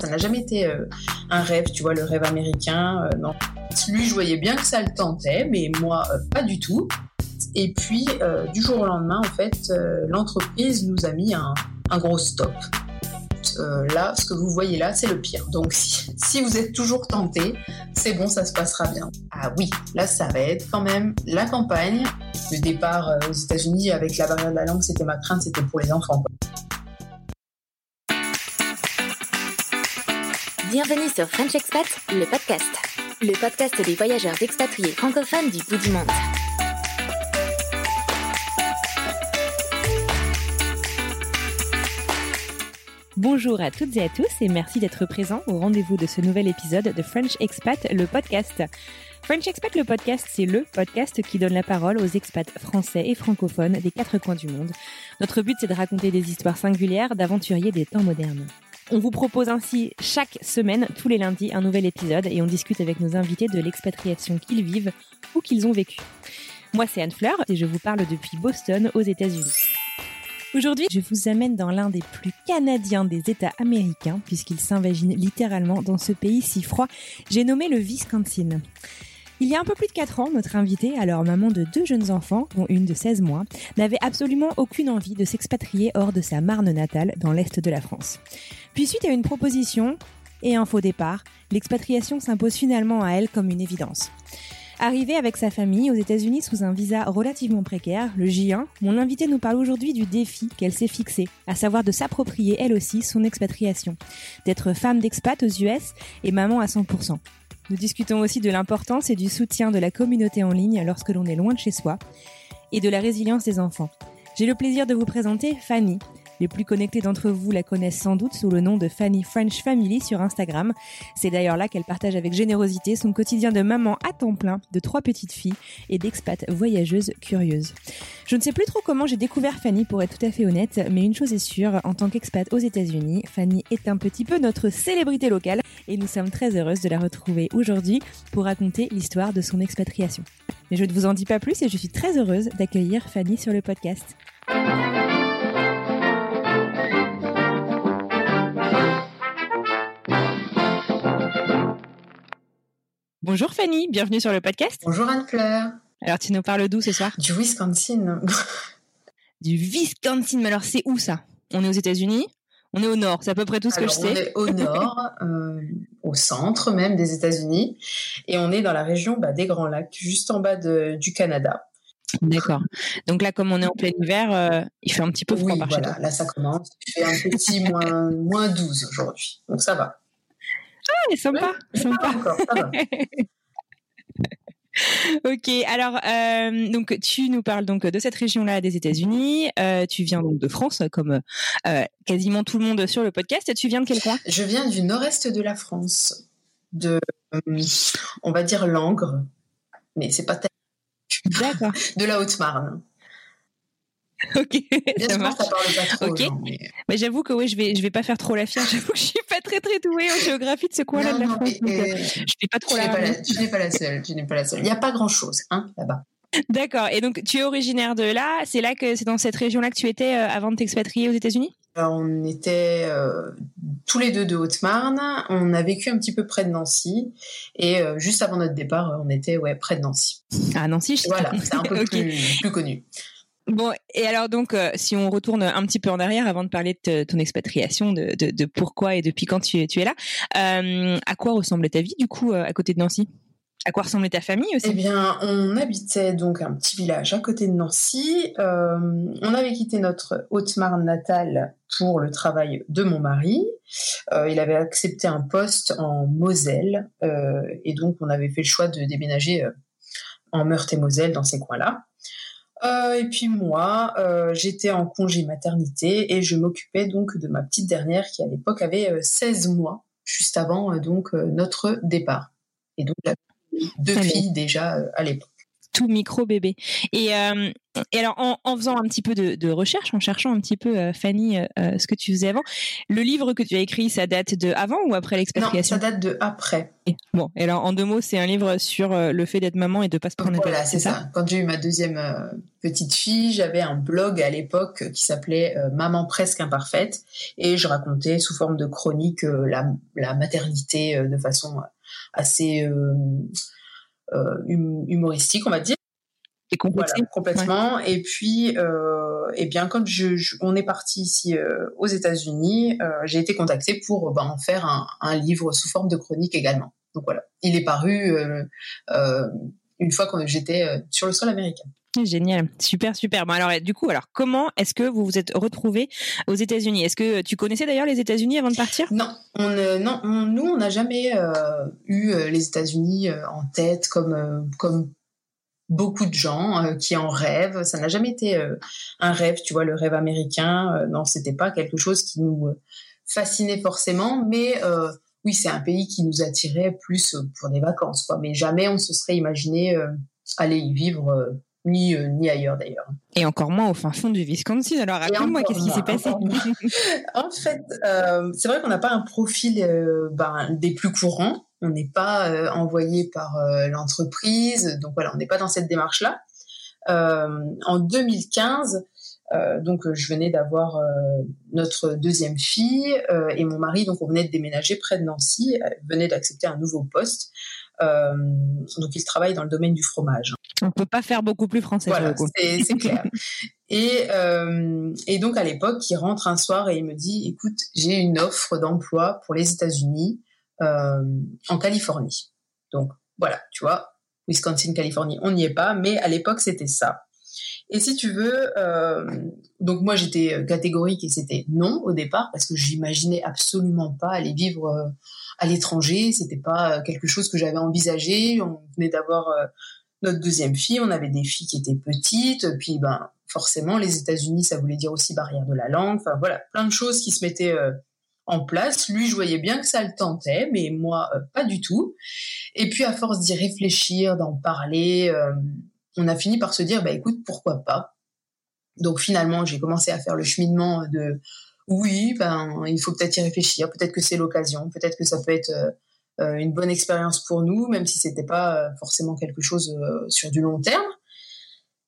Ça n'a jamais été euh, un rêve, tu vois, le rêve américain, euh, non. Lui, je voyais bien que ça le tentait, mais moi, euh, pas du tout. Et puis, du jour au lendemain, en fait, l'entreprise nous a mis un, gros stop. Là, ce que vous voyez là, c'est le pire. Donc, si, vous êtes toujours tenté, c'est bon, ça se passera bien. Ah oui, là, ça va être quand même la campagne. Le départ aux États-Unis avec la barrière de la langue, c'était ma crainte, c'était pour les enfants. Bienvenue sur French Expat, le podcast. Le podcast des voyageurs expatriés francophones du bout du monde. Bonjour à toutes et à tous et merci d'être présents au rendez-vous de ce nouvel épisode de French Expat, le podcast. French Expat, le podcast, c'est le podcast qui donne la parole aux expats français et francophones des quatre coins du monde. Notre but, c'est de raconter des histoires singulières d'aventuriers des temps modernes. On vous propose ainsi chaque semaine, tous les lundis, un nouvel épisode et on discute avec nos invités de l'expatriation qu'ils vivent ou qu'ils ont vécu. Moi, c'est Anne Fleur et je vous parle depuis Boston, aux États-Unis. Aujourd'hui, je vous amène dans l'un des plus canadiens des États américains, puisqu'il s'invagine littéralement dans ce pays si froid. J'ai nommé le Wisconsin. Il y a un peu plus de 4 ans, notre invité, alors maman de deux jeunes enfants, dont une de 16 mois, n'avait absolument aucune envie de s'expatrier hors de sa Marne natale, dans l'est de la France. Puis suite à une proposition et un faux départ, l'expatriation s'impose finalement à elle comme une évidence. Arrivée avec sa famille aux États-Unis sous un visa relativement précaire, le J1, mon invité nous parle aujourd'hui du défi qu'elle s'est fixé, à savoir de s'approprier elle aussi son expatriation, d'être femme d'expat aux US et maman à 100%. Nous discutons aussi de l'importance et du soutien de la communauté en ligne lorsque l'on est loin de chez soi, et de la résilience des enfants. J'ai le plaisir de vous présenter Fanny. Les plus connectés d'entre vous la connaissent sans doute sous le nom de Fanny French Family sur Instagram. C'est d'ailleurs là qu'elle partage avec générosité son quotidien de maman à temps plein de trois petites filles et d'expat voyageuse curieuse. Je ne sais plus trop comment j'ai découvert Fanny pour être tout à fait honnête, mais une chose est sûre, en tant qu'expat aux États-Unis, Fanny est un petit peu notre célébrité locale et nous sommes très heureuses de la retrouver aujourd'hui pour raconter l'histoire de son expatriation. Mais je ne vous en dis pas plus et je suis très heureuse d'accueillir Fanny sur le podcast. Bonjour Fanny, bienvenue sur le podcast. Bonjour Anne-Fleur. Alors tu nous parles d'où ce soir? Du Wisconsin. Du Wisconsin, mais alors c'est où ça? On est aux États-Unis On est au nord, c'est à peu près tout ce Alors, que je on sais. est au nord, euh, au centre même des États-Unis, et on est dans la région bah, des Grands Lacs, juste en bas de- du Canada. D'accord. Donc là, comme on est en plein hiver, euh, il fait un petit peu froid Oui, par chez voilà, toi. là ça commence. Il fait un petit moins, moins 12 aujourd'hui, donc ça va. Ah, sympa, Mais sympa. pas encore, ça va. Ok, alors euh, donc tu nous parles donc de cette région-là des États-Unis. Euh, tu viens donc de France, comme euh, quasiment tout le monde sur le podcast. Tu viens de quel coin? Je viens du nord-est de la France, de, on va dire Langres, mais c'est pas tellement D'accord. de la Haute-Marne. ok, Bien ça sûr, marche. ça parle pas trop. Ok. gens, mais- Mais j'avoue que oui, je vais, je vais pas faire trop la fière. J'avoue que je suis pas très très douée en géographie de ce coin-là de la France. donc, euh, euh, je pas trop tu la n'es pas, la- tu n'es pas la seule. Tu n'es pas la seule. Il n'y a pas grand-chose hein, là-bas. D'accord. Et donc, tu es originaire de là. C'est là que c'est dans cette région-là que tu étais euh, avant de t'expatrier aux États-Unis? On était euh, tous les deux de Haute-Marne. On a vécu un petit peu près de Nancy. Et euh, juste avant notre départ, euh, on était ouais, près de Nancy. Ah, Nancy, je. Voilà, c'est un peu Ok. plus, plus connu. Bon, et alors donc, euh, si on retourne un petit peu en arrière avant de parler de ton expatriation, de, de, pourquoi et depuis quand tu, tu es là, euh, à quoi ressemblait ta vie du coup euh, à côté de Nancy? À quoi ressemblait ta famille aussi? Eh bien, on habitait donc un petit village à côté de Nancy. On avait quitté notre Haute-Marne natale pour le travail de mon mari. Il avait accepté un poste en Moselle et donc on avait fait le choix de déménager en Meurthe-et-Moselle dans ces coins-là. Euh, et puis moi, euh, j'étais en congé maternité et je m'occupais donc de ma petite dernière qui à l'époque avait euh, 16 mois, juste avant euh, donc notre départ. Et donc j'avais deux Allez. filles déjà à l'époque. Tout micro bébé. Et, euh, et alors, en, en faisant un petit peu de, de recherche, en cherchant un petit peu, euh, Fanny, euh, ce que tu faisais avant, le livre que tu as écrit, ça date de avant ou après Non, l'expatriation ça date de après. Bon, et alors en deux mots, c'est un livre sur le fait d'être maman et de pas se prendre Voilà, c'est ça. Quand j'ai eu ma deuxième petite fille, j'avais un blog à l'époque qui s'appelait Maman presque imparfaite et je racontais sous forme de chronique la, la maternité de façon assez humoristique, on va dire. Et. Voilà, complètement. Et puis, euh, eh bien, quand je, je- on est parti ici euh, aux États-Unis, euh, j'ai été contactée pour ben, en faire un, un livre sous forme de chronique également. Donc voilà, il est paru euh, euh, une fois que j'étais euh, sur le sol américain. Génial, super, super. Bon, alors, du coup, alors, comment est-ce que vous vous êtes retrouvés aux États-Unis? Est-ce que tu connaissais d'ailleurs les États-Unis avant de partir? Non, on, non, on- nous, on n'a jamais euh, eu euh, les États-Unis euh, en tête comme comme beaucoup de gens qui en rêvent. Ça n'a jamais été un rêve, tu vois, le rêve américain. non, c'était pas quelque chose qui nous fascinait forcément, mais oui, c'est un pays qui nous attirait plus pour des vacances, quoi. Mais jamais on se serait imaginé aller y vivre, ni euh, ni ailleurs d'ailleurs. Et encore moins au fin fond du Wisconsin. Alors, raconte-moi, qu'est-ce qui s'est passé? En fait, euh, c'est vrai qu'on n'a pas un profil euh, ben, des plus courants. On n'est pas euh, envoyé par euh, l'entreprise, donc voilà, on n'est pas dans cette démarche-là. Euh, en 2015, euh, donc je venais d'avoir euh, notre deuxième fille euh, et mon mari, donc on venait de déménager près de Nancy, venait d'accepter un nouveau poste. Euh, donc il travaille dans le domaine du fromage. On peut pas faire beaucoup plus français. Voilà, c'est clair. Et, euh, et donc à l'époque, il rentre un soir et il me dit, écoute, j'ai une offre d'emploi pour les États-Unis euh, en Californie. Donc voilà, tu vois, Wisconsin, Californie, on n'y est pas, mais à l'époque c'était ça. Et si tu veux, donc moi j'étais catégorique et c'était non au départ parce que j'imaginais absolument pas aller vivre à l'étranger. C'était pas euh, quelque chose que j'avais envisagé. On venait d'avoir euh, notre deuxième fille, on avait des filles qui étaient petites, puis ben forcément les États-Unis, ça voulait dire aussi barrière de la langue. Enfin voilà, plein de choses qui se mettaient euh, en place. Lui, je voyais bien que ça le tentait, mais moi euh, pas du tout. Et puis à force d'y réfléchir, d'en parler, euh, on a fini par se dire bah écoute pourquoi pas? Donc finalement, j'ai commencé à faire le cheminement de oui, ben il faut peut-être y réfléchir, peut-être que c'est l'occasion, peut-être que ça peut être euh, euh, une bonne expérience pour nous, même si c'était pas euh, forcément quelque chose euh, sur du long terme.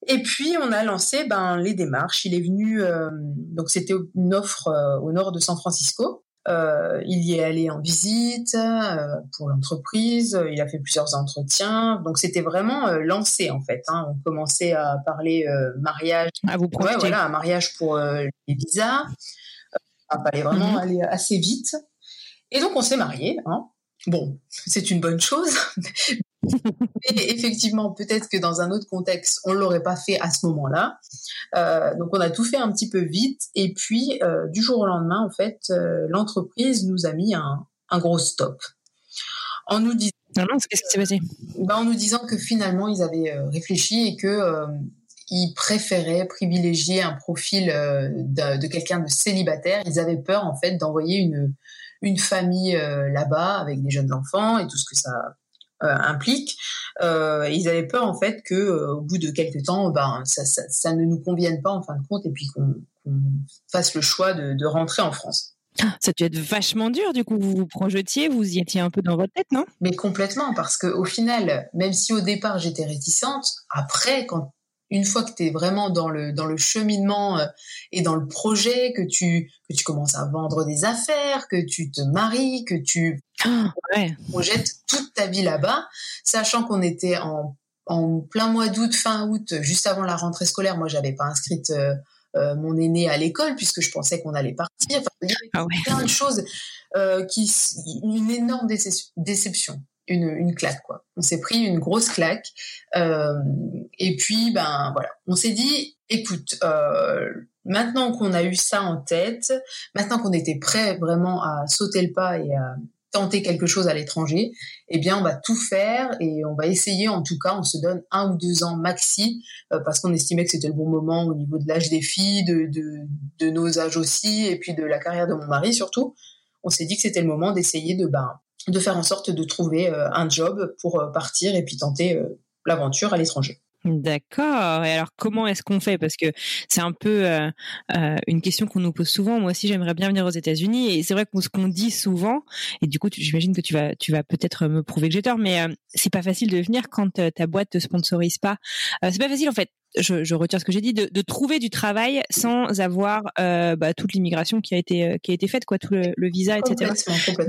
Et puis on a lancé ben les démarches. Il est venu, euh, donc c'était une offre euh, au nord de San Francisco. Euh, il y est allé en visite euh, pour l'entreprise. Il a fait plusieurs entretiens. Donc c'était vraiment euh, lancé en fait. Hein. On commençait à parler euh, mariage. À vous Ouais, projeter. voilà, un mariage pour euh, les visas. Euh, Il fallait vraiment Mhm. aller assez vite. Et donc on s'est mariés. Hein. Bon, c'est une bonne chose. Et effectivement, peut-être que dans un autre contexte, on l'aurait pas fait à ce moment-là. Euh, donc, on a tout fait un petit peu vite. Et puis, euh, du jour au lendemain, en fait, euh, l'entreprise nous a mis un, un gros stop en nous disant Non, non, qu'est-ce qui s'est passé? Bah, en nous disant que finalement ils avaient euh, réfléchi et que euh, ils préféraient privilégier un profil euh, de, de quelqu'un de célibataire. Ils avaient peur en fait d'envoyer une une famille euh, là-bas avec des jeunes enfants et tout ce que ça implique. ils avaient peur en fait que au bout de quelques temps, ben ça, ça, ne nous convienne pas en fin de compte et puis qu'on fasse le choix de, de rentrer en France. Ça a dû être vachement dur, du coup, vous vous projetiez, vous y étiez un peu dans votre tête, non? Mais complètement, parce qu'au final, même si au départ j'étais réticente, après, quand une fois que tu es vraiment dans le, dans le cheminement euh, et dans le projet, que tu, que tu commences à vendre des affaires, que tu te maries, que tu ah, projettes toute ta vie là-bas, sachant qu'on était en, en plein mois d'août, fin août, juste avant la rentrée scolaire, moi j'avais pas inscrite euh, euh, mon aîné à l'école puisque je pensais qu'on allait partir. Enfin, il y avait ah plein de choses qui, une énorme déception une, claque quoi. On s'est pris une grosse claque euh, et puis ben voilà, on s'est dit écoute, euh, maintenant qu'on a eu ça en tête, maintenant qu'on était prêt vraiment à sauter le pas et à tenter quelque chose à l'étranger, eh bien on va tout faire et on va essayer en tout cas, on se donne un ou deux ans maxi euh, parce qu'on estimait que c'était le bon moment au niveau de l'âge des filles, de, de, de, nos âges aussi et puis de la carrière de mon mari surtout. On s'est dit que c'était le moment d'essayer de ben de faire en sorte de trouver euh, un job pour euh, partir et puis tenter euh, l'aventure à l'étranger. D'accord. Et alors, comment est-ce qu'on fait? Parce que c'est un peu une question qu'on nous pose souvent. Moi aussi, j'aimerais bien venir aux États-Unis. Et c'est vrai que ce qu'on dit souvent, et du coup, j'imagine que tu vas, tu vas peut-être me prouver que j'ai tort, mais c'est pas facile de venir quand ta boîte te sponsorise pas. c'est pas facile en fait je, je retire ce que j'ai dit, de, de, trouver du travail sans avoir euh, bah, toute l'immigration qui a été euh, qui a été faite, quoi, tout le, le visa, etc.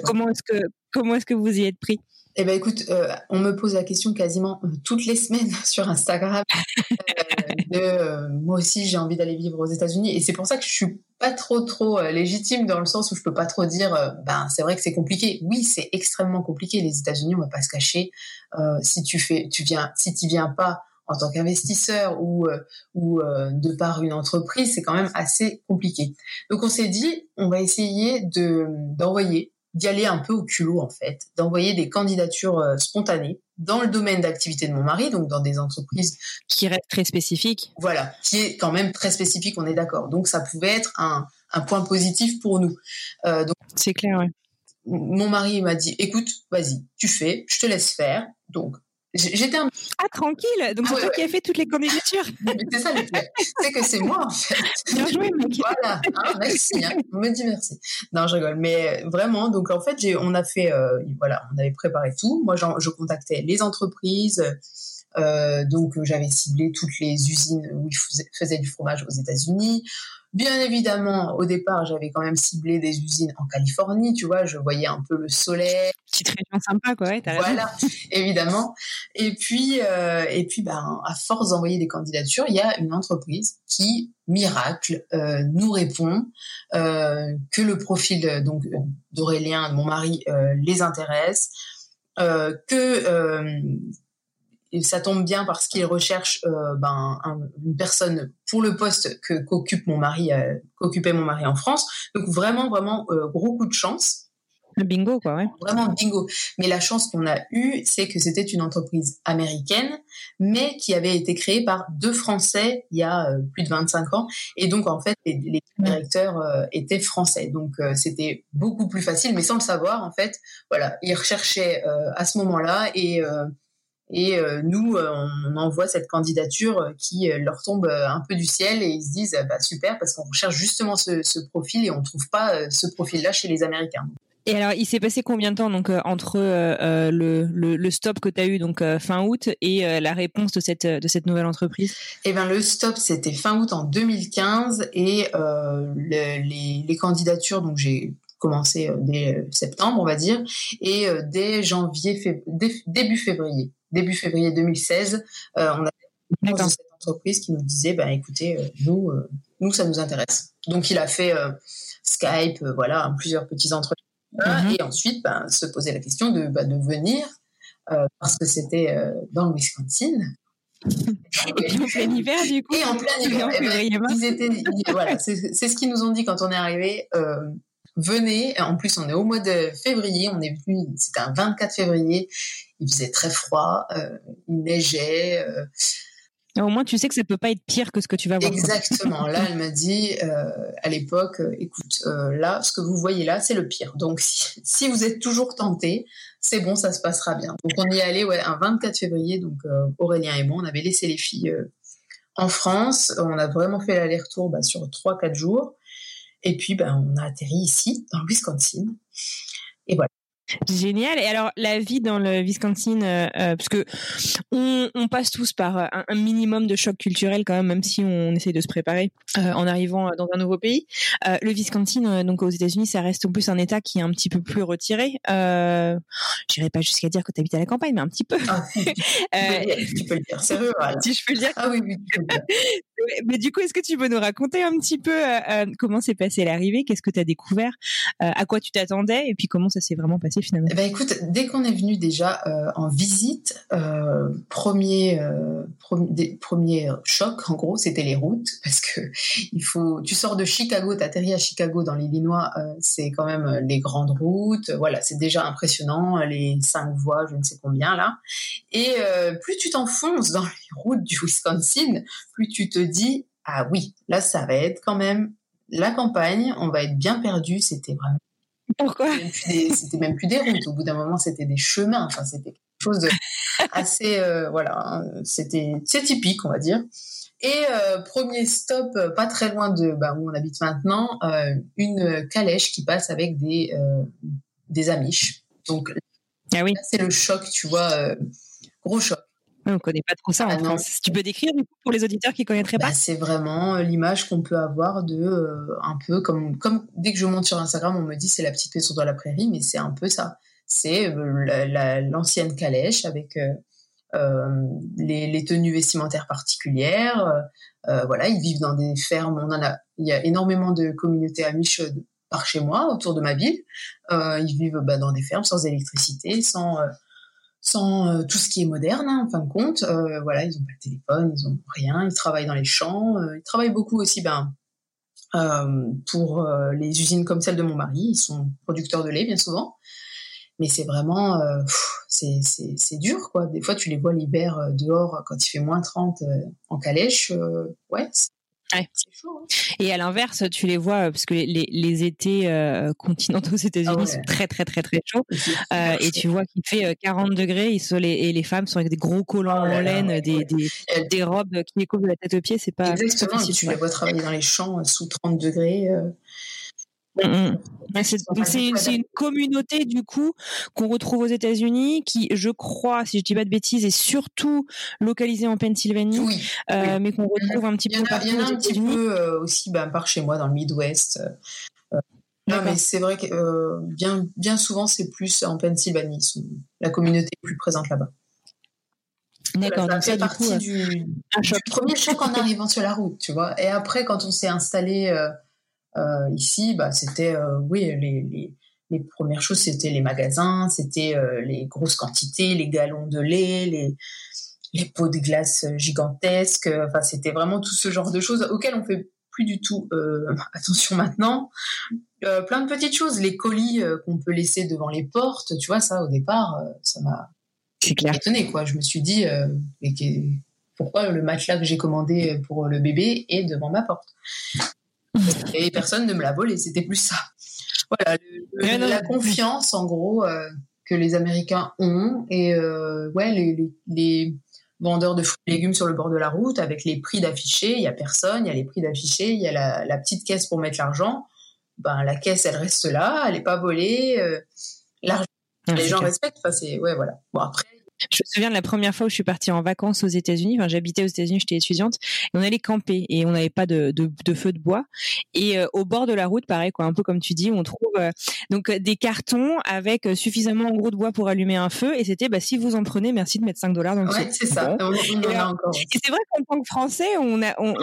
Comment est-ce que comment est-ce que vous y êtes pris? Eh ben écoute, euh, on me pose la question quasiment toutes les semaines sur Instagram. de, moi aussi, j'ai envie d'aller vivre aux États-Unis, et c'est pour ça que je suis pas trop trop légitime dans le sens où je peux pas trop dire. ben c'est vrai que c'est compliqué. Oui, c'est extrêmement compliqué. Les États-Unis, on va pas se cacher. si tu fais, tu viens, si tu viens pas en tant qu'investisseur ou, euh, ou euh, de par une entreprise, c'est quand même assez compliqué. Donc on s'est dit, on va essayer de d'envoyer, d'y aller un peu au culot en fait, d'envoyer des candidatures euh, spontanées dans le domaine d'activité de mon mari, donc dans des entreprises qui restent très spécifiques. Voilà, qui est quand même très spécifique, on est d'accord. Donc ça pouvait être un, un point positif pour nous. Euh, c'est clair. Ouais. Mon mari m'a dit, écoute, vas-y, tu fais, je te laisse faire. Donc J'étais un... Ah, tranquille Donc, c'est toi qui as fait toutes les candidatures C'est ça le C'est que c'est moi, en fait. Bien joué, mec Voilà, ah, merci. Hein. On me dit merci. Non, je rigole. Mais vraiment, donc, en fait, j'ai, on a fait... Euh, voilà, on avait préparé tout. Moi, je contactais les entreprises. Euh, donc, j'avais ciblé toutes les usines où ils faisaient du fromage aux États-Unis. Bien évidemment, au départ, j'avais quand même ciblé des usines en Californie, tu vois, je voyais un peu le soleil. Petite région sympa, quoi, ouais, Voilà, évidemment. Et puis, euh, et puis, ben, à force d'envoyer des candidatures, il y a une entreprise qui, miracle, euh, nous répond euh, que le profil donc d'Aurélien, de mon mari, les intéresse, que et ça tombe bien parce qu'il recherche euh, ben, une personne pour le poste que qu'occupe mon mari, euh, qu'occupait mon mari en France. Donc vraiment, vraiment euh, gros coup de chance. Le bingo, quoi, ouais. Vraiment bingo. Mais la chance qu'on a eue, c'est que c'était une entreprise américaine, mais qui avait été créée par deux Français il y a plus de 25 ans. Et donc, en fait, les, les directeurs étaient français. Donc, c'était beaucoup plus facile, mais sans le savoir, en fait, voilà, ils recherchaient à ce moment-là et et euh, nous, euh, on envoie cette candidature euh, qui leur tombe un peu du ciel et ils se disent bah, super parce qu'on recherche justement ce, ce, profil et on trouve pas ce profil-là chez les Américains. Et alors, il s'est passé combien de temps donc entre euh, le, le, le, stop que tu as eu donc fin août et la réponse de cette de cette nouvelle entreprise? Eh ben le stop c'était fin août en 2015 et le, les, les candidatures donc j'ai commencé dès septembre on va dire et dès janvier début février début février 2016, euh, on a de cette entreprise qui nous disait, bah, écoutez, euh, nous, euh, nous, ça nous intéresse. Donc, il a fait Skype, voilà, plusieurs petits entretiens. Mm-hmm. Et ensuite, ben, se poser la question de, bah, de venir, parce que c'était dans le Wisconsin. Et en plein hiver, du coup. Et en plein hiver. Eh ben, voilà, c'est ce qu'ils nous ont dit quand on est arrivé. Venez. En plus, on est au mois de février. On est venu, c'était un 24 février il faisait très froid, euh, il neigeait. Euh, Au moins, tu sais que ça peut pas être pire que ce que tu vas voir. Exactement. Là, elle m'a dit euh, à l'époque, écoute, là, ce que vous voyez là, c'est le pire. Donc, si, si vous êtes toujours tenté, c'est bon, ça se passera bien. Donc, on y est allé, ouais, un 24 février. Donc, Aurélien et moi, on avait laissé les filles en France. On a vraiment fait l'aller-retour bah, sur 3-4 jours. Et puis, ben, on a atterri ici, dans le Wisconsin. Et voilà. Génial. Et alors, la vie dans le Wisconsin, euh, euh, parce que on, on, passe tous par euh, un, un, minimum de choc culturel quand même, même si on essaie de se préparer euh, en arrivant dans un nouveau pays. Euh, le Wisconsin, donc aux États-Unis, ça reste en plus un État qui est un petit peu plus retiré. Euh, J'irai pas jusqu'à dire que tu habites à la campagne, mais un petit peu. Ah, tu, peux tu, peux le dire. Voilà. Si je peux le dire. Ah oui, oui, tu mais du coup, est-ce que tu peux nous raconter un petit peu comment s'est passé l'arrivée? Qu'est-ce que tu as découvert À quoi tu t'attendais? Et puis comment ça s'est vraiment passé finalement? Ben écoute, dès qu'on est venu déjà euh, en visite, euh, premier, euh, premier, choc en gros, c'était les routes. Parce que il faut, tu sors de Chicago, t'atterris à Chicago dans l'Illinois, euh, c'est quand même les grandes routes, voilà, c'est déjà impressionnant, les cinq voies, je ne sais combien là, et euh, plus tu t'enfonces dans les routes du Wisconsin, plus tu te dis ah oui, là ça va être quand même la campagne, on va être bien perdu, c'était vraiment pourquoi C'était même plus des routes. Au bout d'un moment, c'était des chemins. Enfin, c'était quelque chose de assez, euh, voilà, hein, c'était c'est typique, on va dire. Et euh, premier stop, euh, pas très loin de bah, où on habite maintenant, euh, une calèche qui passe avec des des amiches. Donc ah oui. c'est le choc, tu vois, gros choc. On ne connaît pas trop ça ah en non. France. Tu peux décrire pour les auditeurs qui ne connaîtraient bah, pas? C'est vraiment l'image qu'on peut avoir de euh, un peu comme comme dès que je monte sur Instagram, on me dit c'est la petite maison dans la prairie, mais c'est un peu ça. C'est euh, l'ancienne la, calèche avec euh, euh, les, les, tenues vestimentaires particulières. Euh, voilà, ils vivent dans des fermes. On en a, il y a énormément de communautés amiches par chez moi, autour de ma ville. ils vivent bah, dans des fermes sans électricité, sans sans euh, tout ce qui est moderne, hein, en fin de compte. Euh, voilà, ils ont pas de téléphone, ils ont rien, ils travaillent dans les champs, euh, ils travaillent beaucoup aussi, ben, pour les usines comme celle de mon mari, ils sont producteurs de lait bien souvent. Mais c'est vraiment, c'est dur quoi. Des fois, tu les vois l'hiver dehors quand il fait moins 30 en calèche. ouais, Ouais. Chaud, hein. Et à l'inverse, tu les vois parce que les, les, les étés euh, continentaux aux États-Unis ah ouais. sont très très très très chauds euh, et tu vois qu'il fait 40 degrés. Ils sont les, et les femmes sont avec des gros collants oh en laine, ouais, des, robes qui les couvrent de la tête aux pieds. C'est pas exactement. Facile, tu les vois travailler dans les champs sous 30 degrés. Euh Mmh. C'est une communauté du coup qu'on retrouve aux États-Unis, qui, je crois, si je dis pas de bêtises, est surtout localisée en Pennsylvanie, oui, euh, oui. mais qu'on retrouve un petit peu partout. Il y en a un petit peu euh, aussi ben, par chez moi dans le Midwest. Euh, non, mais c'est vrai que euh, bien, bien souvent c'est plus en Pennsylvanie. Sont, la communauté est plus présente là-bas. D'accord, voilà, ça donc fait ça, partie du, coup, du, du, premier choc en arrivant sur la route, tu vois. Et après, quand on s'est installé euh, ici, bah, c'était euh, oui les, les, les, premières choses, c'était les magasins, c'était euh, les grosses quantités, les galons de lait, les les pots de glace gigantesques. Enfin, c'était vraiment tout ce genre de choses auxquelles on fait plus du tout euh, attention maintenant. Euh, plein de petites choses, les colis euh, qu'on peut laisser devant les portes, tu vois, ça au départ, ça m'a étonné quoi. Je me suis dit, mais pourquoi le matelas que j'ai commandé pour le bébé est devant ma porte? Et personne ne me l'a volé, c'était plus ça. Voilà, le, le, la confiance en gros euh, que les Américains ont et euh, ouais les, les, les, vendeurs de fruits et légumes sur le bord de la route avec les prix d'affichés, il y a personne, il y a les prix d'affichés, il y a la, la, petite caisse pour mettre l'argent. Ben la caisse elle reste là, elle est pas volée. Euh, l'argent, les gens respectent. Enfin c'est ouais voilà. Bon après je me souviens de la première fois où je suis partie en vacances aux États-Unis. Enfin, j'habitais aux États-Unis, j'étais étudiante, et on allait camper et on n'avait pas de, de, de, feu de bois. Et euh, au bord de la route, pareil, quoi, un peu comme tu dis, on trouve euh, donc euh, des cartons avec suffisamment en gros de bois pour allumer un feu. Et c'était, bah, si vous en prenez, merci de mettre 5 dollars dans le ouais, c'est ça. On, on et, et c'est vrai qu'en tant que Français, on a, on,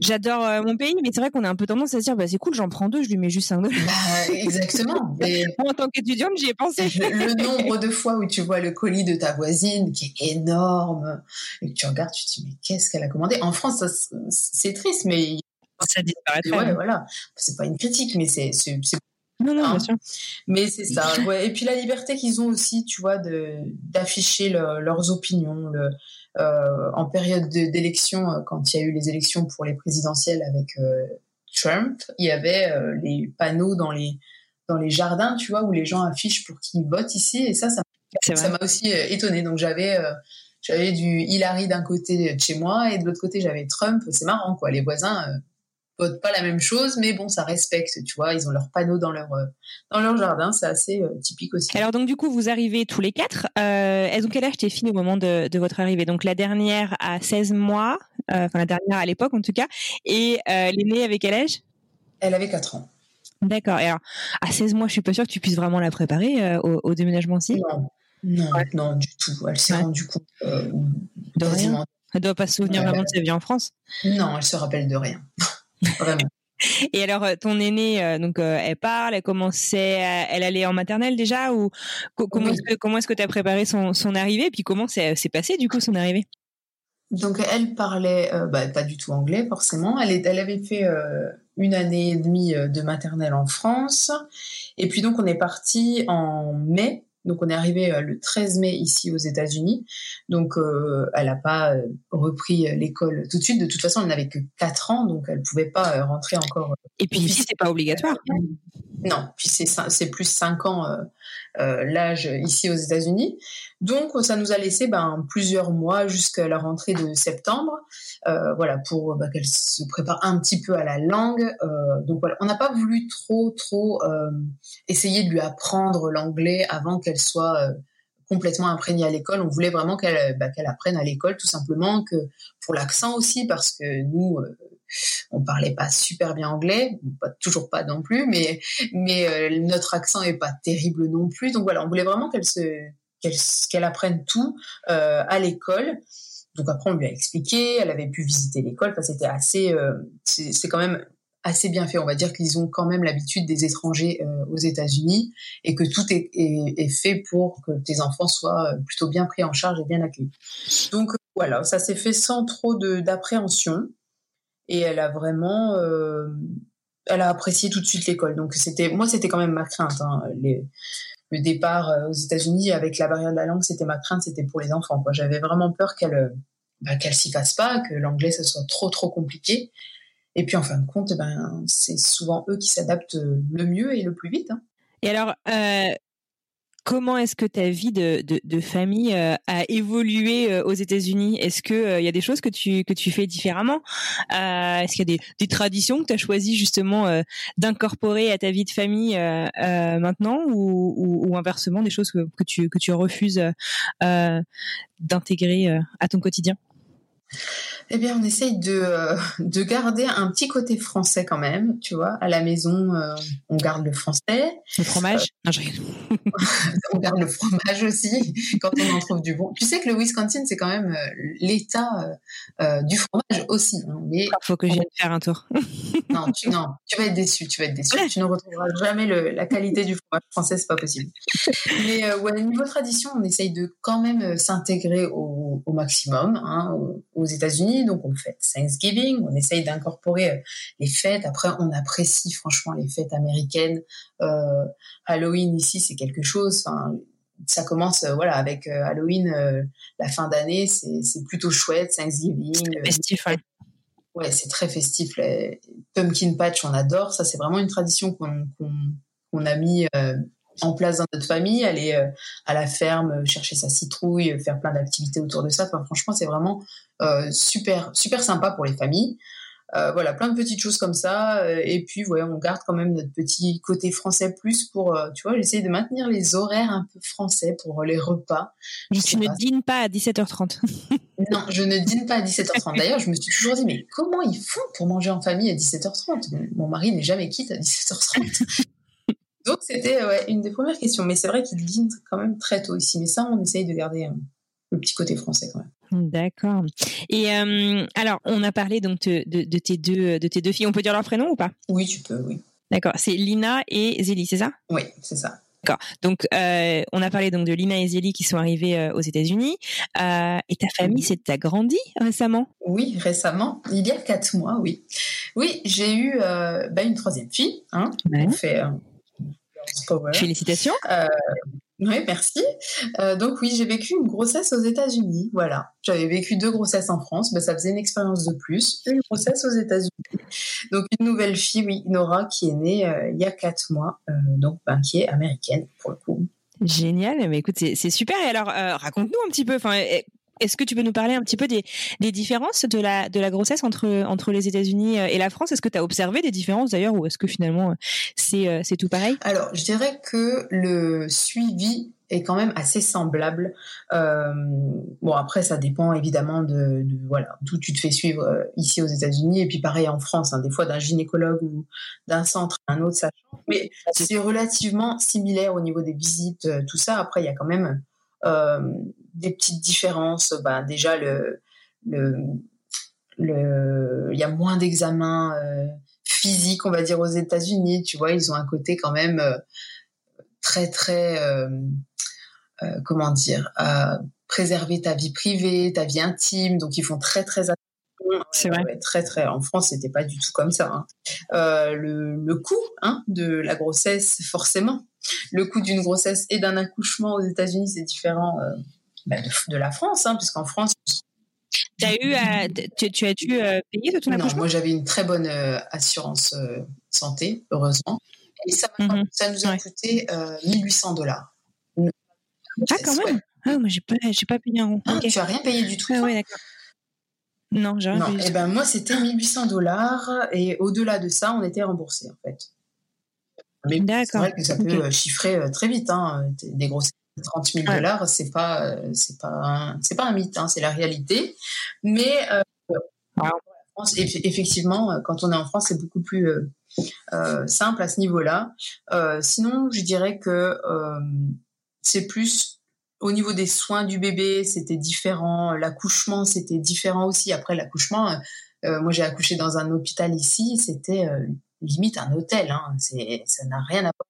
j'adore euh, mon pays, mais c'est vrai qu'on a un peu tendance à se dire, bah, c'est cool, j'en prends deux, je lui mets juste 5 dollars. Bah, exactement. Et... Moi, en tant qu'étudiante, j'y ai pensé. Le nombre de fois où tu vois le colis de ta voisine qui est énorme et que tu regardes, tu te dis mais qu'est-ce qu'elle a commandé? En France, c'est triste, mais ça disparaît. Ouais, voilà. C'est pas une critique, mais c'est Non, non, Hein. bien sûr. Mais c'est ça. Ouais. Et puis la liberté qu'ils ont aussi, tu vois, d'afficher le- leurs opinions. Le, euh, en période de- d'élection, euh, quand il y a eu les élections pour les présidentielles avec euh, Trump, il y avait euh, les panneaux dans les dans les jardins, tu vois, où les gens affichent pour qui ils votent ici. Et ça, ça ça m'a aussi euh, étonnée. Donc j'avais euh, j'avais du Hillary d'un côté de chez moi et de l'autre côté j'avais Trump. C'est marrant quoi. Les voisins euh, votent pas la même chose, mais bon ça respecte. Tu vois, ils ont leurs panneaux dans leur dans leur jardin. C'est assez euh, typique aussi. Alors donc du coup vous arrivez tous les quatre. Euh, elles ont quel âge tes filles au moment de, de votre arrivée? Donc la dernière a 16 mois, euh, enfin la dernière à l'époque en tout cas, et l'aînée avec quel âge? Elle avait 4 ans. D'accord. Et alors à 16 mois, je suis pas sûre que tu puisses vraiment la préparer euh, au, au déménagement aussi? Non, non, non du tout. Elle s'est Ouais. rendue compte euh, De rien. quasiment. Elle doit pas se souvenir vraiment de sa vie en France. Non, elle se rappelle de rien. Vraiment. Et alors euh, ton aînée, euh, donc elle parle, elle commençait, à- elle allait en maternelle déjà ou co- comment Oui. est-ce que comment est-ce que tu as préparé son, son arrivée? Et puis comment c'est s'est passé du coup son arrivée? Donc elle parlait euh, bah, pas du tout anglais forcément. Elle, est- elle avait fait euh, une année et demie de maternelle en France. Et puis donc on est parti en mai. Donc on est arrivé euh, le 13 mai ici aux États-Unis. Donc euh, elle n'a pas euh, repris l'école tout de suite. De toute façon, elle n'avait que 4 ans, donc elle pouvait pas rentrer encore Et puis ici c'est pas obligatoire. non, puis c'est plus 5 ans euh, l'âge ici aux États-Unis. Donc ça nous a laissé ben, plusieurs mois jusqu'à la rentrée de septembre, euh, voilà pour bah, qu'elle se prépare un petit peu à la langue. Euh, donc voilà, on n'a pas voulu trop trop euh, essayer de lui apprendre l'anglais avant qu'elle soit euh, complètement imprégnée à l'école. On voulait vraiment qu'elle bah, qu'elle apprenne à l'école tout simplement que pour l'accent aussi parce que nous euh, on parlait pas super bien anglais, pas toujours pas non plus, mais mais euh, notre accent est pas terrible non plus. Donc voilà, on voulait vraiment qu'elle se qu'elle apprenne tout euh, à l'école. Donc après on lui a expliqué, elle avait pu visiter l'école, enfin c'était assez euh, c'est quand même assez bien fait. On va dire qu'ils ont quand même l'habitude des étrangers euh, aux États-Unis et que tout est, est, est fait pour que tes enfants soient euh, plutôt bien pris en charge et bien accueillis. Donc voilà, ça s'est fait sans trop d'appréhension et elle a vraiment euh, elle a apprécié tout de suite l'école. Donc c'était moi c'était quand même ma crainte hein, le départ euh, aux États-Unis avec la barrière de la langue c'était ma crainte c'était pour les enfants quoi. J'avais vraiment peur qu'elle euh, bah, qu'elle s'y fasse pas que l'anglais ça soit trop trop compliqué. Et puis en fin de compte ben c'est souvent eux qui s'adaptent le mieux et le plus vite hein. Et alors, comment est-ce que ta vie de, famille euh, a évolué euh, aux États-Unis? Est-ce que euh, il y a des choses que tu que tu fais différemment? Est-ce qu'il y a des, des traditions que tu as choisi justement d'incorporer à ta vie de famille maintenant? Ou, inversement des choses que, tu que tu refuses d'intégrer à ton quotidien? Eh bien, on essaye de, euh, de garder un petit côté français quand même, tu vois. À la maison, euh, on garde le français, Le fromage? Non, rigole. on garde le fromage aussi quand on en trouve du bon. Tu sais que le Wisconsin, c'est quand même euh, l'état euh, euh, du fromage aussi. hein. mais Faut que vienne faire un tour. non tu, non, tu vas être déçu, tu vas être déçu. Tu ne retrouveras jamais le- la qualité du fromage français, c'est pas possible. Mais euh, ouais, niveau tradition, on essaye de quand même euh, s'intégrer au, au maximum hein, aux États-Unis. Donc on fête Thanksgiving, on essaye d'incorporer euh, les fêtes. Après, on apprécie franchement les fêtes américaines. Euh, Halloween ici, c'est quelque chose. Enfin, ça commence euh, voilà avec euh, Halloween, la fin d'année, c'est plutôt chouette. Thanksgiving, Festif, ouais. Ouais, c'est très festif. Les pumpkin patch, on adore. Ça, c'est vraiment une tradition qu'on a mis en place dans notre famille. Aller euh, à la ferme, euh, chercher sa citrouille, euh, faire plein d'activités autour de ça. Enfin, franchement, c'est vraiment super, super sympa pour les familles. Euh, voilà, plein de petites choses comme ça. euh, et puis, ouais, on garde quand même notre petit côté français plus pour, euh, tu vois, j'essaie de maintenir les horaires un peu français pour les repas. Je tu ne pas. dînes pas à 17h30. Non, je ne dîne pas à 17h30. D'ailleurs, je me suis toujours dit, mais comment ils font pour manger en famille à 17h30 Mon mari n'est jamais quitte à 17h30. Donc, c'était ouais, une des premières questions. Mais c'est vrai qu'ils dînent quand même très tôt ici. Mais ça, on essaye de garder euh, le petit côté français quand même. D'accord. Et euh, alors, on a parlé donc de, de, de tes deux de tes deux filles. On peut dire leur prénom ou pas? Oui, tu peux, oui. D'accord. C'est Lina et Zélie, c'est ça? Oui, c'est ça. D'accord. Donc, euh, on a parlé donc de Lina et Zélie qui sont arrivées euh, aux États-Unis. Euh, et ta famille s'est agrandie récemment? Oui, récemment, il y a quatre mois, oui. Oui, j'ai eu bah, une troisième fille. Hein. Ouais. On fait, Power. Félicitations. Oui, merci. Euh, donc oui, j'ai vécu une grossesse aux États-Unis. Voilà, j'avais vécu deux grossesses en France, mais ça faisait une expérience de plus. Une grossesse aux États-Unis. Donc une nouvelle fille, oui, Nora, qui est née euh, il y a quatre mois, euh, donc ben, qui est américaine pour le coup. Génial, mais écoute, c'est super. Et alors, raconte-nous un petit peu. Enfin, est-ce que tu peux nous parler un petit peu des, différences de la, grossesse entre, les États-Unis et la France? Est-ce que tu as observé des différences d'ailleurs ou est-ce que finalement c'est c'est tout pareil? Alors, je dirais que le suivi est quand même assez semblable. Euh, bon, après, ça dépend évidemment de, voilà d'où tu te fais suivre euh, ici aux États-Unis et puis pareil en France. Hein, des fois, d'un gynécologue ou d'un centre à un autre, ça change. Mais c'est relativement similaire au niveau des visites, euh, tout ça. Après, il y a quand même euh, des petites différences. Ben, déjà, le, le, le, il y a moins d'examens euh, physiques, on va dire, aux États-Unis. Tu vois, ils ont un côté quand même euh, très, très, euh, comment dire, à préserver ta vie privée, ta vie intime. Donc, ils font très, très attention. C'est vrai. Ouais, très, très. En France, c'était pas du tout comme ça. Hein. Euh, le, le coût hein, de la grossesse, forcément. Le coût d'une grossesse et d'un accouchement aux États-Unis, c'est différent euh, bah, de, de, la France, hein, puisqu'en France. As eu tu, tu as-tu euh, payé de ton Non, moi j'avais une très bonne euh, assurance euh, santé, heureusement. Et ça, mm -hmm. ça nous a ouais. coûté 1800 dollars. Ah, quand même ouais. Ah, moi j'ai pas, pas payé un rond. Ah, okay. Tu as rien payé du tout Ah, ouais, d'accord. Non, j'ai rien non, payé. Et ben, moi, c'était 1800 dollars et au-delà de ça, on était remboursé en fait. Mais c'est vrai que ça peut okay. chiffrer très vite. Hein. Des grosses 30 000 dollars, c'est pas, c'est pas, c'est pas un mythe, hein, c'est la réalité. Mais euh, wow. France, effectivement, quand on est en France, c'est beaucoup plus euh, euh, simple à ce niveau-là. sinon, je dirais que c'est plus au niveau des soins du bébé, c'était différent. L'accouchement, c'était différent aussi. Après l'accouchement, moi j'ai accouché dans un hôpital ici, c'était limite un hôtel. Hein. Ça n'a rien à voir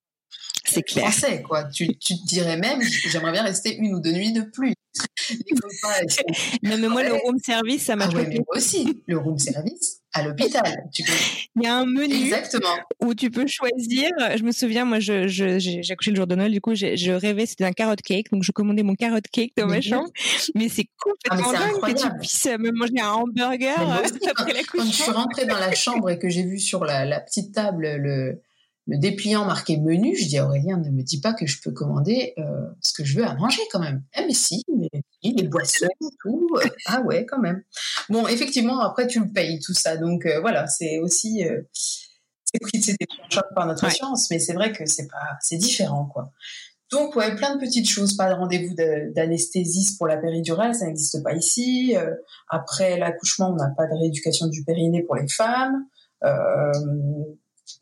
c'est clair. Français, quoi. Tu, tu te dirais même, j'aimerais bien rester une ou deux nuits de plus. non, mais moi, le room service, ça m'a ah ouais, mais moi aussi, le room service à l'hôpital. Tu peux... Il y a un menu Exactement. où tu peux choisir. Je me souviens, moi, j'ai je, j'ai accouché le jour de Noël, du coup, je rêvais, c'était un carrot cake, donc je commandais mon carrot cake dans ma chambre. Mais c'est complètement ah, dingue que tu puisses me manger un hamburger aussi, après l'accouchement. Quand je suis rentrée dans la chambre et que j'ai vu sur la, la petite table le le dépliant marqué menu, je dis à Aurélien, ne me dis pas que je peux commander euh, ce que je veux à manger quand même. Eh mais si, mais les boissons, tout. Euh, ah ouais, quand même. Bon, effectivement, après tu le payes tout ça, donc euh, voilà, c'est aussi euh, c'est choc par notre ouais. assurance, mais c'est vrai que c'est pas, c'est différent quoi. Donc ouais, plein de petites choses, pas de rendez-vous d'anesthésiste pour la péridurale, ça n'existe pas ici. Euh, après l'accouchement, on n'a pas de rééducation du périnée pour les femmes.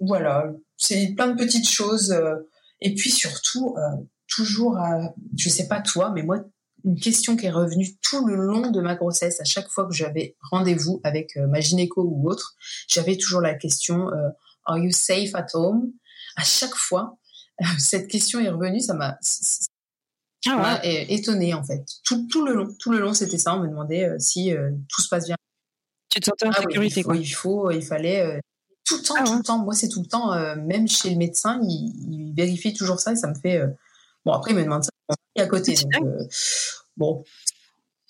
voilà, c'est plein de petites choses. Euh, et puis surtout, euh, toujours, à, je sais pas toi, mais moi, une question qui est revenue tout le long de ma grossesse, à chaque fois que j'avais rendez-vous avec euh, ma gynéco ou autre, j'avais toujours la question euh, Are you safe at home? À chaque fois, euh, cette question est revenue, ça m'a ah ouais. étonnée en fait. Tout, tout, le long, tout le long, c'était ça. On me demandait euh, si tout se passe bien. Tu te sentais en ah, sécurité oui, il faut, quoi. Il faut, il fallait tout le temps, ah ouais. tout le temps. Moi, c'est tout le temps. Euh, même chez le médecin, il, il, vérifie toujours ça et ça me fait. Euh... Bon, après, il me demande ça à côté. Donc, euh, bon,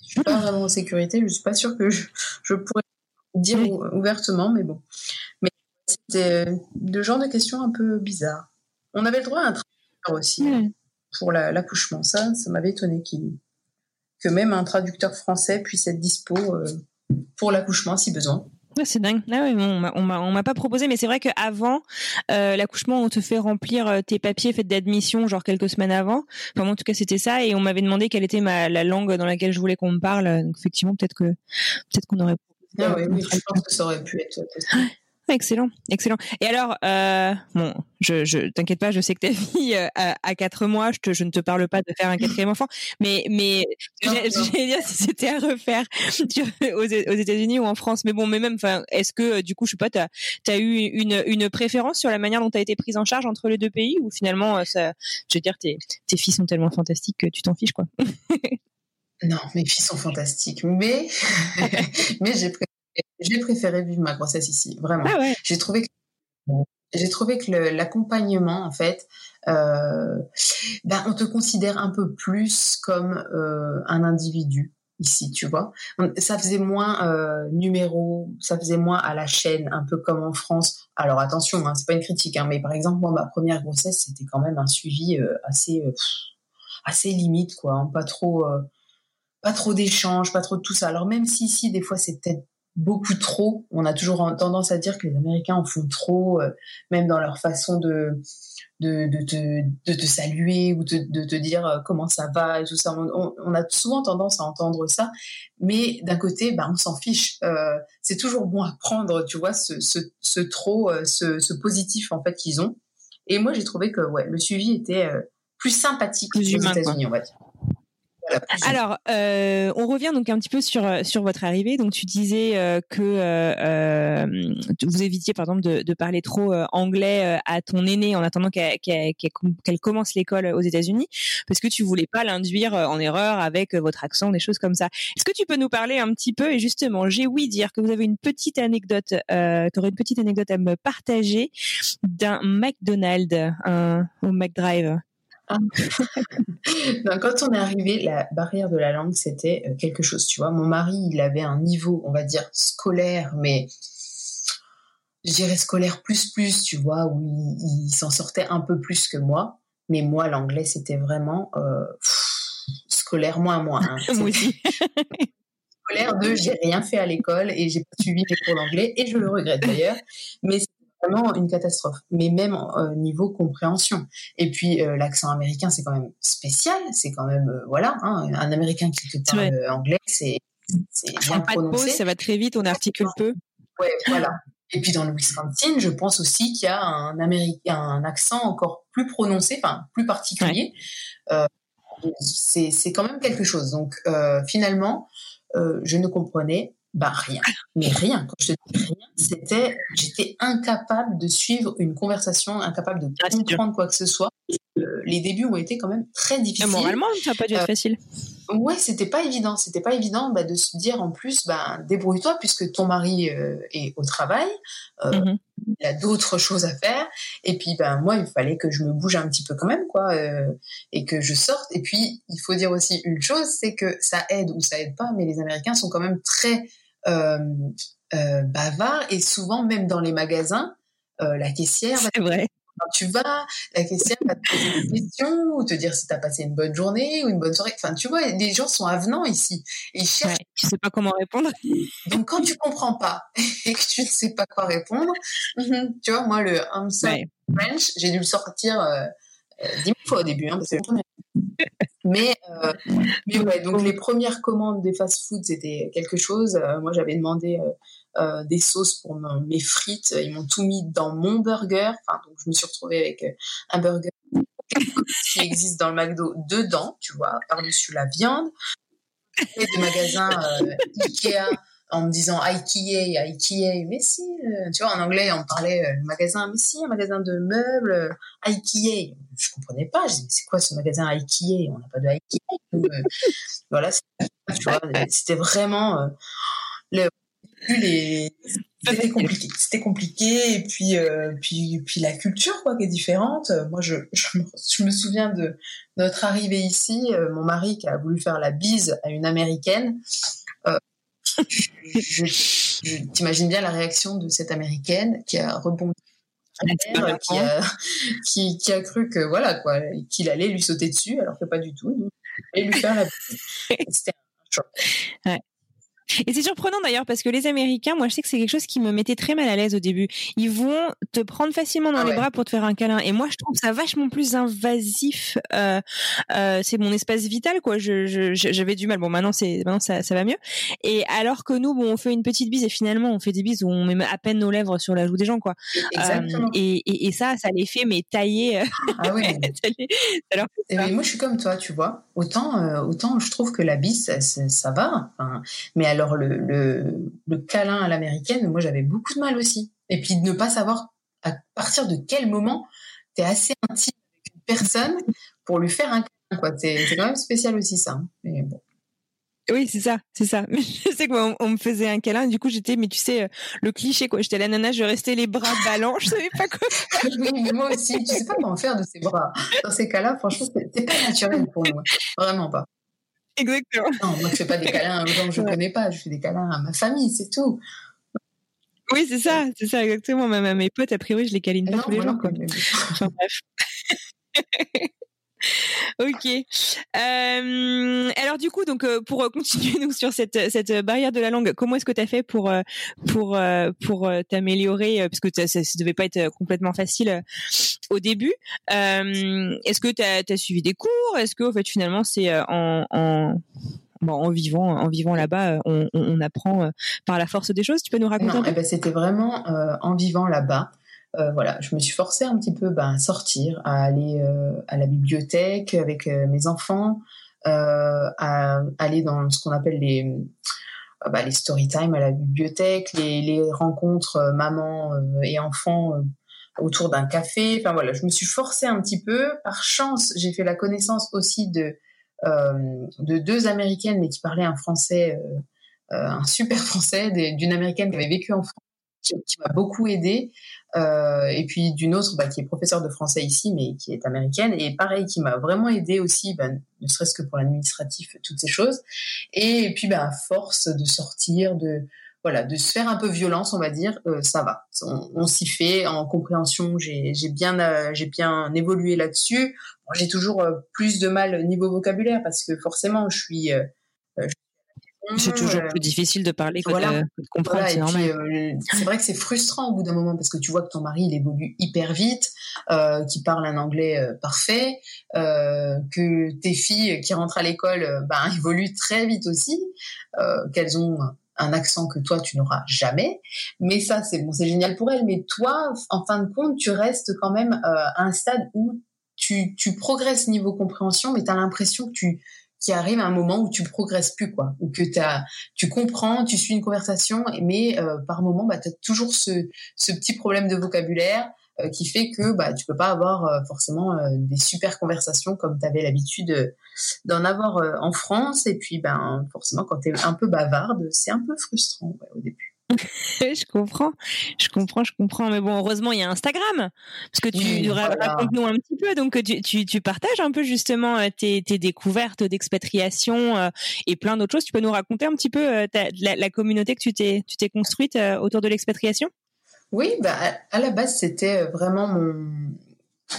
je suis pas vraiment en sécurité. Je suis pas sûre que je, je pourrais dire oui. ouvertement, mais bon. Mais c'était le genre de questions un peu bizarres. On avait le droit à un traducteur aussi oui. pour l'accouchement. La, ça, ça m'avait étonné qu'il que même un traducteur français puisse être dispo pour l'accouchement si besoin. Ouais, c'est dingue. Ah ouais, on m'a, on m'a pas proposé, mais c'est vrai qu'avant euh, l'accouchement, on te fait remplir tes papiers faits d'admission, genre quelques semaines avant. Enfin, moi, en tout cas, c'était ça, et on m'avait demandé quelle était ma la langue dans laquelle je voulais qu'on me parle. Donc, effectivement, peut-être que peut-être qu'on aurait. Ah oui, oui, je pense que ça aurait pu être. Excellent, excellent. Et alors, euh, bon, je, je t'inquiète pas, je sais que ta fille euh, a, a quatre mois, je, ne te parle pas de faire un quatrième enfant, mais mais j'allais dire si c'était à refaire aux, États-Unis ou en France, mais bon, mais même, enfin, est-ce que du coup, je sais pas, t'as as eu une une préférence sur la manière dont t'as été prise en charge entre les deux pays ou finalement, ça, je veux dire, tes tes filles sont tellement fantastiques que tu t'en fiches quoi? non, mes filles sont fantastiques, mais mais j'ai j'ai préféré vivre ma grossesse ici, vraiment. Ah ouais. J'ai trouvé que j'ai trouvé que l'accompagnement, en fait, euh, ben, on te considère un peu plus comme euh, un individu ici, tu vois. Ça faisait moins euh, numéro, ça faisait moins à la chaîne, un peu comme en France. Alors attention, hein, c'est pas une critique, hein, mais par exemple moi ma première grossesse c'était quand même un suivi euh, assez euh, assez limite quoi, hein, pas trop euh, pas trop d'échanges, pas trop de tout ça. Alors même si ici des fois c'est peut-être beaucoup trop, on a toujours tendance à dire que les Américains en font trop, même dans leur façon de de, de, te, de te saluer ou de, de te dire euh, comment ça va et tout ça. On, on a souvent tendance à entendre ça, mais d'un côté, bah, on s'en fiche. Euh, c'est toujours bon à prendre, tu vois, ce, ce, ce trop, euh, ce, ce positif en fait qu'ils ont. Et moi, j'ai trouvé que ouais, le suivi était euh, plus sympathique plus aux États-Unis, on va dire. Alors, euh, on revient donc un petit peu sur sur votre arrivée. Donc, tu disais euh, que euh, vous évitiez, par exemple, de, de parler trop anglais à ton aîné en attendant qu'elle commence l'école aux États-Unis, parce que tu voulais pas l'induire en erreur avec votre accent, des choses comme ça. Est-ce que tu peux nous parler un petit peu Et justement, j'ai oui dire que vous avez une petite anecdote, euh, tu aurais une petite anecdote à me partager d'un McDonald's, un, au McDrive. quand on est arrivé, la barrière de la langue, c'était euh, quelque chose, tu vois. Mon mari, il avait un niveau, on va dire, scolaire, mais je dirais scolaire plus plus, tu vois, où il, s'en sortait un peu plus que moi. Mais moi, l'anglais, c'était vraiment euh, scolaire moins moins. Hein. moi aussi. scolaire de j'ai rien fait à l'école et j'ai pas suivi les cours d'anglais et je le regrette d'ailleurs. Mais vraiment une catastrophe, mais même au niveau compréhension. Et puis euh, l'accent américain, c'est quand même spécial, c'est quand même euh, voilà, hein, un Américain qui te parle euh, anglais, c'est c'est bien pas prononcé. De pause, ça va très vite, on articule peu. Ouais, voilà. Et puis dans le Wisconsin, je pense aussi qu'il y a un Américain, un accent encore plus prononcé, enfin plus particulier. Euh, c'est quand même quelque chose. Donc finalement, je ne comprenais bah rien, mais rien. Quand je te dis rien, c'était, j'étais incapable de suivre une conversation, incapable de ah, comprendre quoi que ce soit. Euh, les débuts ont été quand même très difficiles. moralement, ça n'a pas dû être euh, facile. Ouais, c'était pas évident. C'était pas évident bah, de se dire en plus, bah, débrouille-toi puisque ton mari euh, est au travail. Mmh il a d'autres choses à faire. Et puis, ben moi, il fallait que je me bouge un petit peu quand même, quoi, et que je sorte. Et puis, il faut dire aussi une chose, c'est que ça aide ou ça aide pas, mais les Américains sont quand même très euh, euh, bavard et souvent même dans les magasins, euh, la caissière. C'est vrai. Quand tu vas, la caissière va te poser des questions ou te dire si tu as passé une bonne journée ou une bonne soirée. Enfin, tu vois, les gens sont avenants ici. Et ils cherchent. Ouais, tu sais pas comment répondre. Donc, quand tu comprends pas et que tu ne sais pas quoi répondre, tu vois, moi, le I'm French, j'ai dû le sortir euh, dix fois au début, hein, parce que mais, euh, mais ouais, donc les premières commandes des fast-food, c'était quelque chose. Euh, moi, j'avais demandé euh, des sauces pour mes frites. Ils m'ont tout mis dans mon burger. Enfin, donc je me suis retrouvée avec un burger qui existe dans le McDo dedans, tu vois, par-dessus la viande. Des magasins Ikea en me disant IKEA, IKEA, mais si, tu vois, en anglais, on parlait le magasin, mais si, un magasin de meubles, IKEA je comprenais pas. Je disais, c'est quoi ce magasin Ikea On n'a pas de Ikea. Euh, voilà, c'était vraiment euh, le, les, c'était compliqué. C'était compliqué et puis euh, puis puis la culture quoi qui est différente. Moi je, je, me souviens de notre arrivée ici, mon mari qui a voulu faire la bise à une américaine. je, je t'imagine bien la réaction de cette américaine qui a rebondi qui a, qui, qui a cru que voilà quoi, qu'il allait lui sauter dessus, alors que pas du tout. Et lui faire la. C'était un choc. Ouais. Et c'est surprenant d'ailleurs parce que les Américains, moi je sais que c'est quelque chose qui me mettait très mal à l'aise au début. Ils vont te prendre facilement dans ah les bras pour te faire un câlin. Et moi je trouve ça vachement plus invasif. Euh, euh, c'est mon espace vital quoi. Je, j'avais du mal. Bon maintenant c'est maintenant ça, ça va mieux. Et alors que nous, bon, on fait une petite bise et finalement on fait des bises où on met à peine nos lèvres sur la joue des gens quoi. Exactement. Euh, et, et, et, ça, ça les fait mais tailler. Ah oui. alors, et moi je suis comme toi, tu vois. Autant autant je trouve que la bise ça, ça, va. Enfin, mais alors le, le, le câlin à l'américaine, moi j'avais beaucoup de mal aussi. Et puis de ne pas savoir à partir de quel moment tu es assez intime avec une personne pour lui faire un câlin. C'est quand même spécial aussi ça. Hein. Mais bon. Oui, c'est ça, c'est ça. Mais je sais qu'on on me faisait un câlin, du coup j'étais, mais tu sais, euh, le cliché quoi. J'étais la nana, je restais les bras ballants, je savais pas quoi. oui, mais moi aussi, tu sais pas comment faire de ces bras. Dans ces cas-là, franchement, c'est pas naturel pour nous, vraiment pas. Exactement. Non, moi je fais pas des câlins aux gens que je ne connais pas, je fais des câlins à ma famille, c'est tout. Oui, c'est ça, c'est ça, exactement. Même à mes potes, a priori, je les câline pas tous les jours. Quoi. Enfin, bref. ok. Euh, alors du coup, donc euh, pour continuer nous sur cette cette barrière de la langue, comment est-ce que tu as fait pour euh, pour euh, pour t'améliorer parce que ça, ça, devait pas être complètement facile au début. est-ce que tu as, suivi des cours? Est-ce que en fait finalement c'est en, en Bon, en vivant, en vivant là-bas, on, on, apprend par la force des choses? Tu peux nous raconter non, eh ben, C'était vraiment en vivant là-bas. Euh, voilà, je me suis forcée un petit peu ben, à sortir, à aller euh, à la bibliothèque avec euh, mes enfants, à aller dans ce qu'on appelle les bah, les story time à la bibliothèque, les, les rencontres maman et enfants autour d'un café. Enfin voilà, je me suis forcée un petit peu. Par chance, j'ai fait la connaissance aussi de de deux américaines mais qui parlaient un français, un super français, d'une américaine qui avait vécu en France qui, m'a beaucoup aidée. Euh, et puis d'une autre bah, qui est professeure de français ici, mais qui est américaine, et pareil, qui m'a vraiment aidée aussi, bah, ne serait-ce que pour l'administratif, toutes ces choses. Et, puis, bah, force de sortir, de voilà, de se faire un peu violence, on va dire, euh, ça va. On, s'y fait. En compréhension, j'ai bien, euh, j'ai bien évolué là-dessus. j'ai toujours euh, plus de mal niveau vocabulaire parce que forcément, je suis, c'est toujours plus difficile de parler que, de, comprendre, c'est normal. Euh, c'est vrai que c'est frustrant au bout d'un moment parce que tu vois que ton mari il évolue hyper vite, euh, qu'il parle un anglais euh, parfait, euh, que tes filles qui rentrent à l'école ben, évoluent très vite aussi, qu'elles ont un accent que toi tu n'auras jamais. Mais ça c'est bon, c'est génial pour elles. Mais toi, en fin de compte, tu restes quand même à un stade où tu, tu progresses niveau compréhension, mais tu as l'impression que tu qui arrive à un moment où tu progresses plus quoi. Ou que as, tu comprends tu suis une conversation mais euh, par moment bah tu as toujours ce, ce petit problème de vocabulaire euh, qui fait que bah tu peux pas avoir euh, forcément des super conversations comme tu avais l'habitude d'en avoir en France. Et puis ben forcément quand tu es un peu bavarde c'est un peu frustrant au début je comprends, je comprends, je comprends. Mais bon, heureusement, il y a Instagram. Parce que tu racontes-nous un petit peu. Donc, tu, tu, partages un peu justement euh, tes, tes découvertes d'expatriation euh, et plein d'autres choses. Tu peux nous raconter un petit peu euh, la, communauté que tu t'es, tu t'es construite autour de l'expatriation? Oui, bah, à la base, c'était vraiment mon.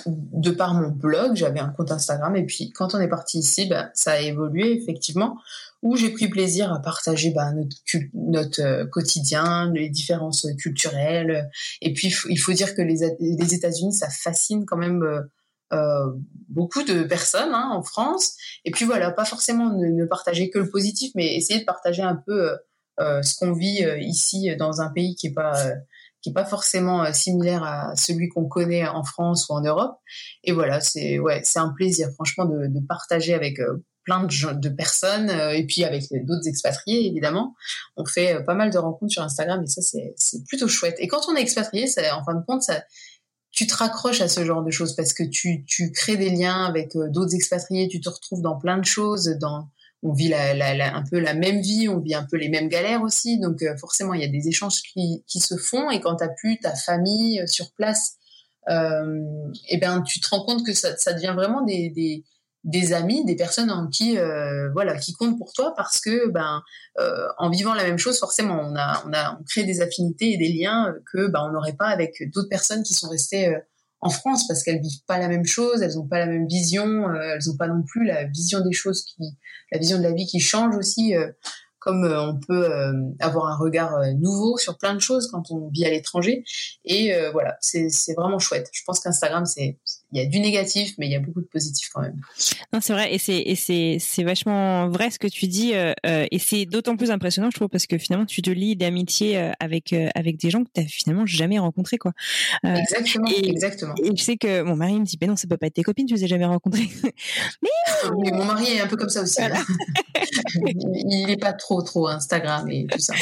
De par mon blog, j'avais un compte Instagram. Et puis, quand on est parti ici, bah, ça a évolué effectivement où j'ai pris plaisir à partager bah, notre, notre euh, quotidien, les différences culturelles. Et puis, il faut dire que les, États-Unis, ça fascine quand même euh, euh, beaucoup de personnes hein, en France. Et puis voilà, pas forcément ne, partager que le positif, mais essayer de partager un peu euh, ce qu'on vit ici dans un pays qui est pas qui est pas forcément similaire à celui qu'on connaît en France ou en Europe. Et voilà, c'est ouais, c'est un plaisir franchement de, de partager avec plein de, personnes euh, et puis avec d'autres expatriés évidemment. On fait euh, pas mal de rencontres sur Instagram et ça c'est plutôt chouette. Et quand on est expatrié, ça, en fin de compte, ça, tu te raccroches à ce genre de choses parce que tu, tu crées des liens avec euh, d'autres expatriés, tu te retrouves dans plein de choses, dans on vit un peu la même vie, on vit un peu les mêmes galères aussi, donc forcément il y a des échanges qui, qui se font et quand tu as plus ta famille sur place, et eh ben tu te rends compte que ça, ça devient vraiment des des amis, des personnes en qui euh, voilà qui comptent pour toi parce que ben euh, en vivant la même chose forcément on a on a on crée des affinités et des liens que ben on n'aurait pas avec d'autres personnes qui sont restées euh, en France parce qu'elles vivent pas la même chose, elles ont pas la même vision, elles ont pas non plus la vision des choses qui la vision de la vie qui change aussi comme on peut avoir un regard nouveau sur plein de choses quand on vit à l'étranger et voilà c'est c'est vraiment chouette. Je pense qu'Instagram c'est il y a du négatif, mais il y a beaucoup de positif quand même. Non, c'est vrai, et c'est et c'est c'est vachement vrai ce que tu dis, euh, euh et c'est d'autant plus impressionnant, je trouve, parce que finalement, tu te lis d'amitié euh, avec euh, avec des gens que tu finalement jamais rencontrés, quoi. exactement, et, exactement. Et je sais que mon mari me dit, ben non, ça peut pas être tes copines, tu les as jamais rencontrées. mais mon mari est un peu comme ça aussi. il n'est pas trop trop Instagram et tout ça.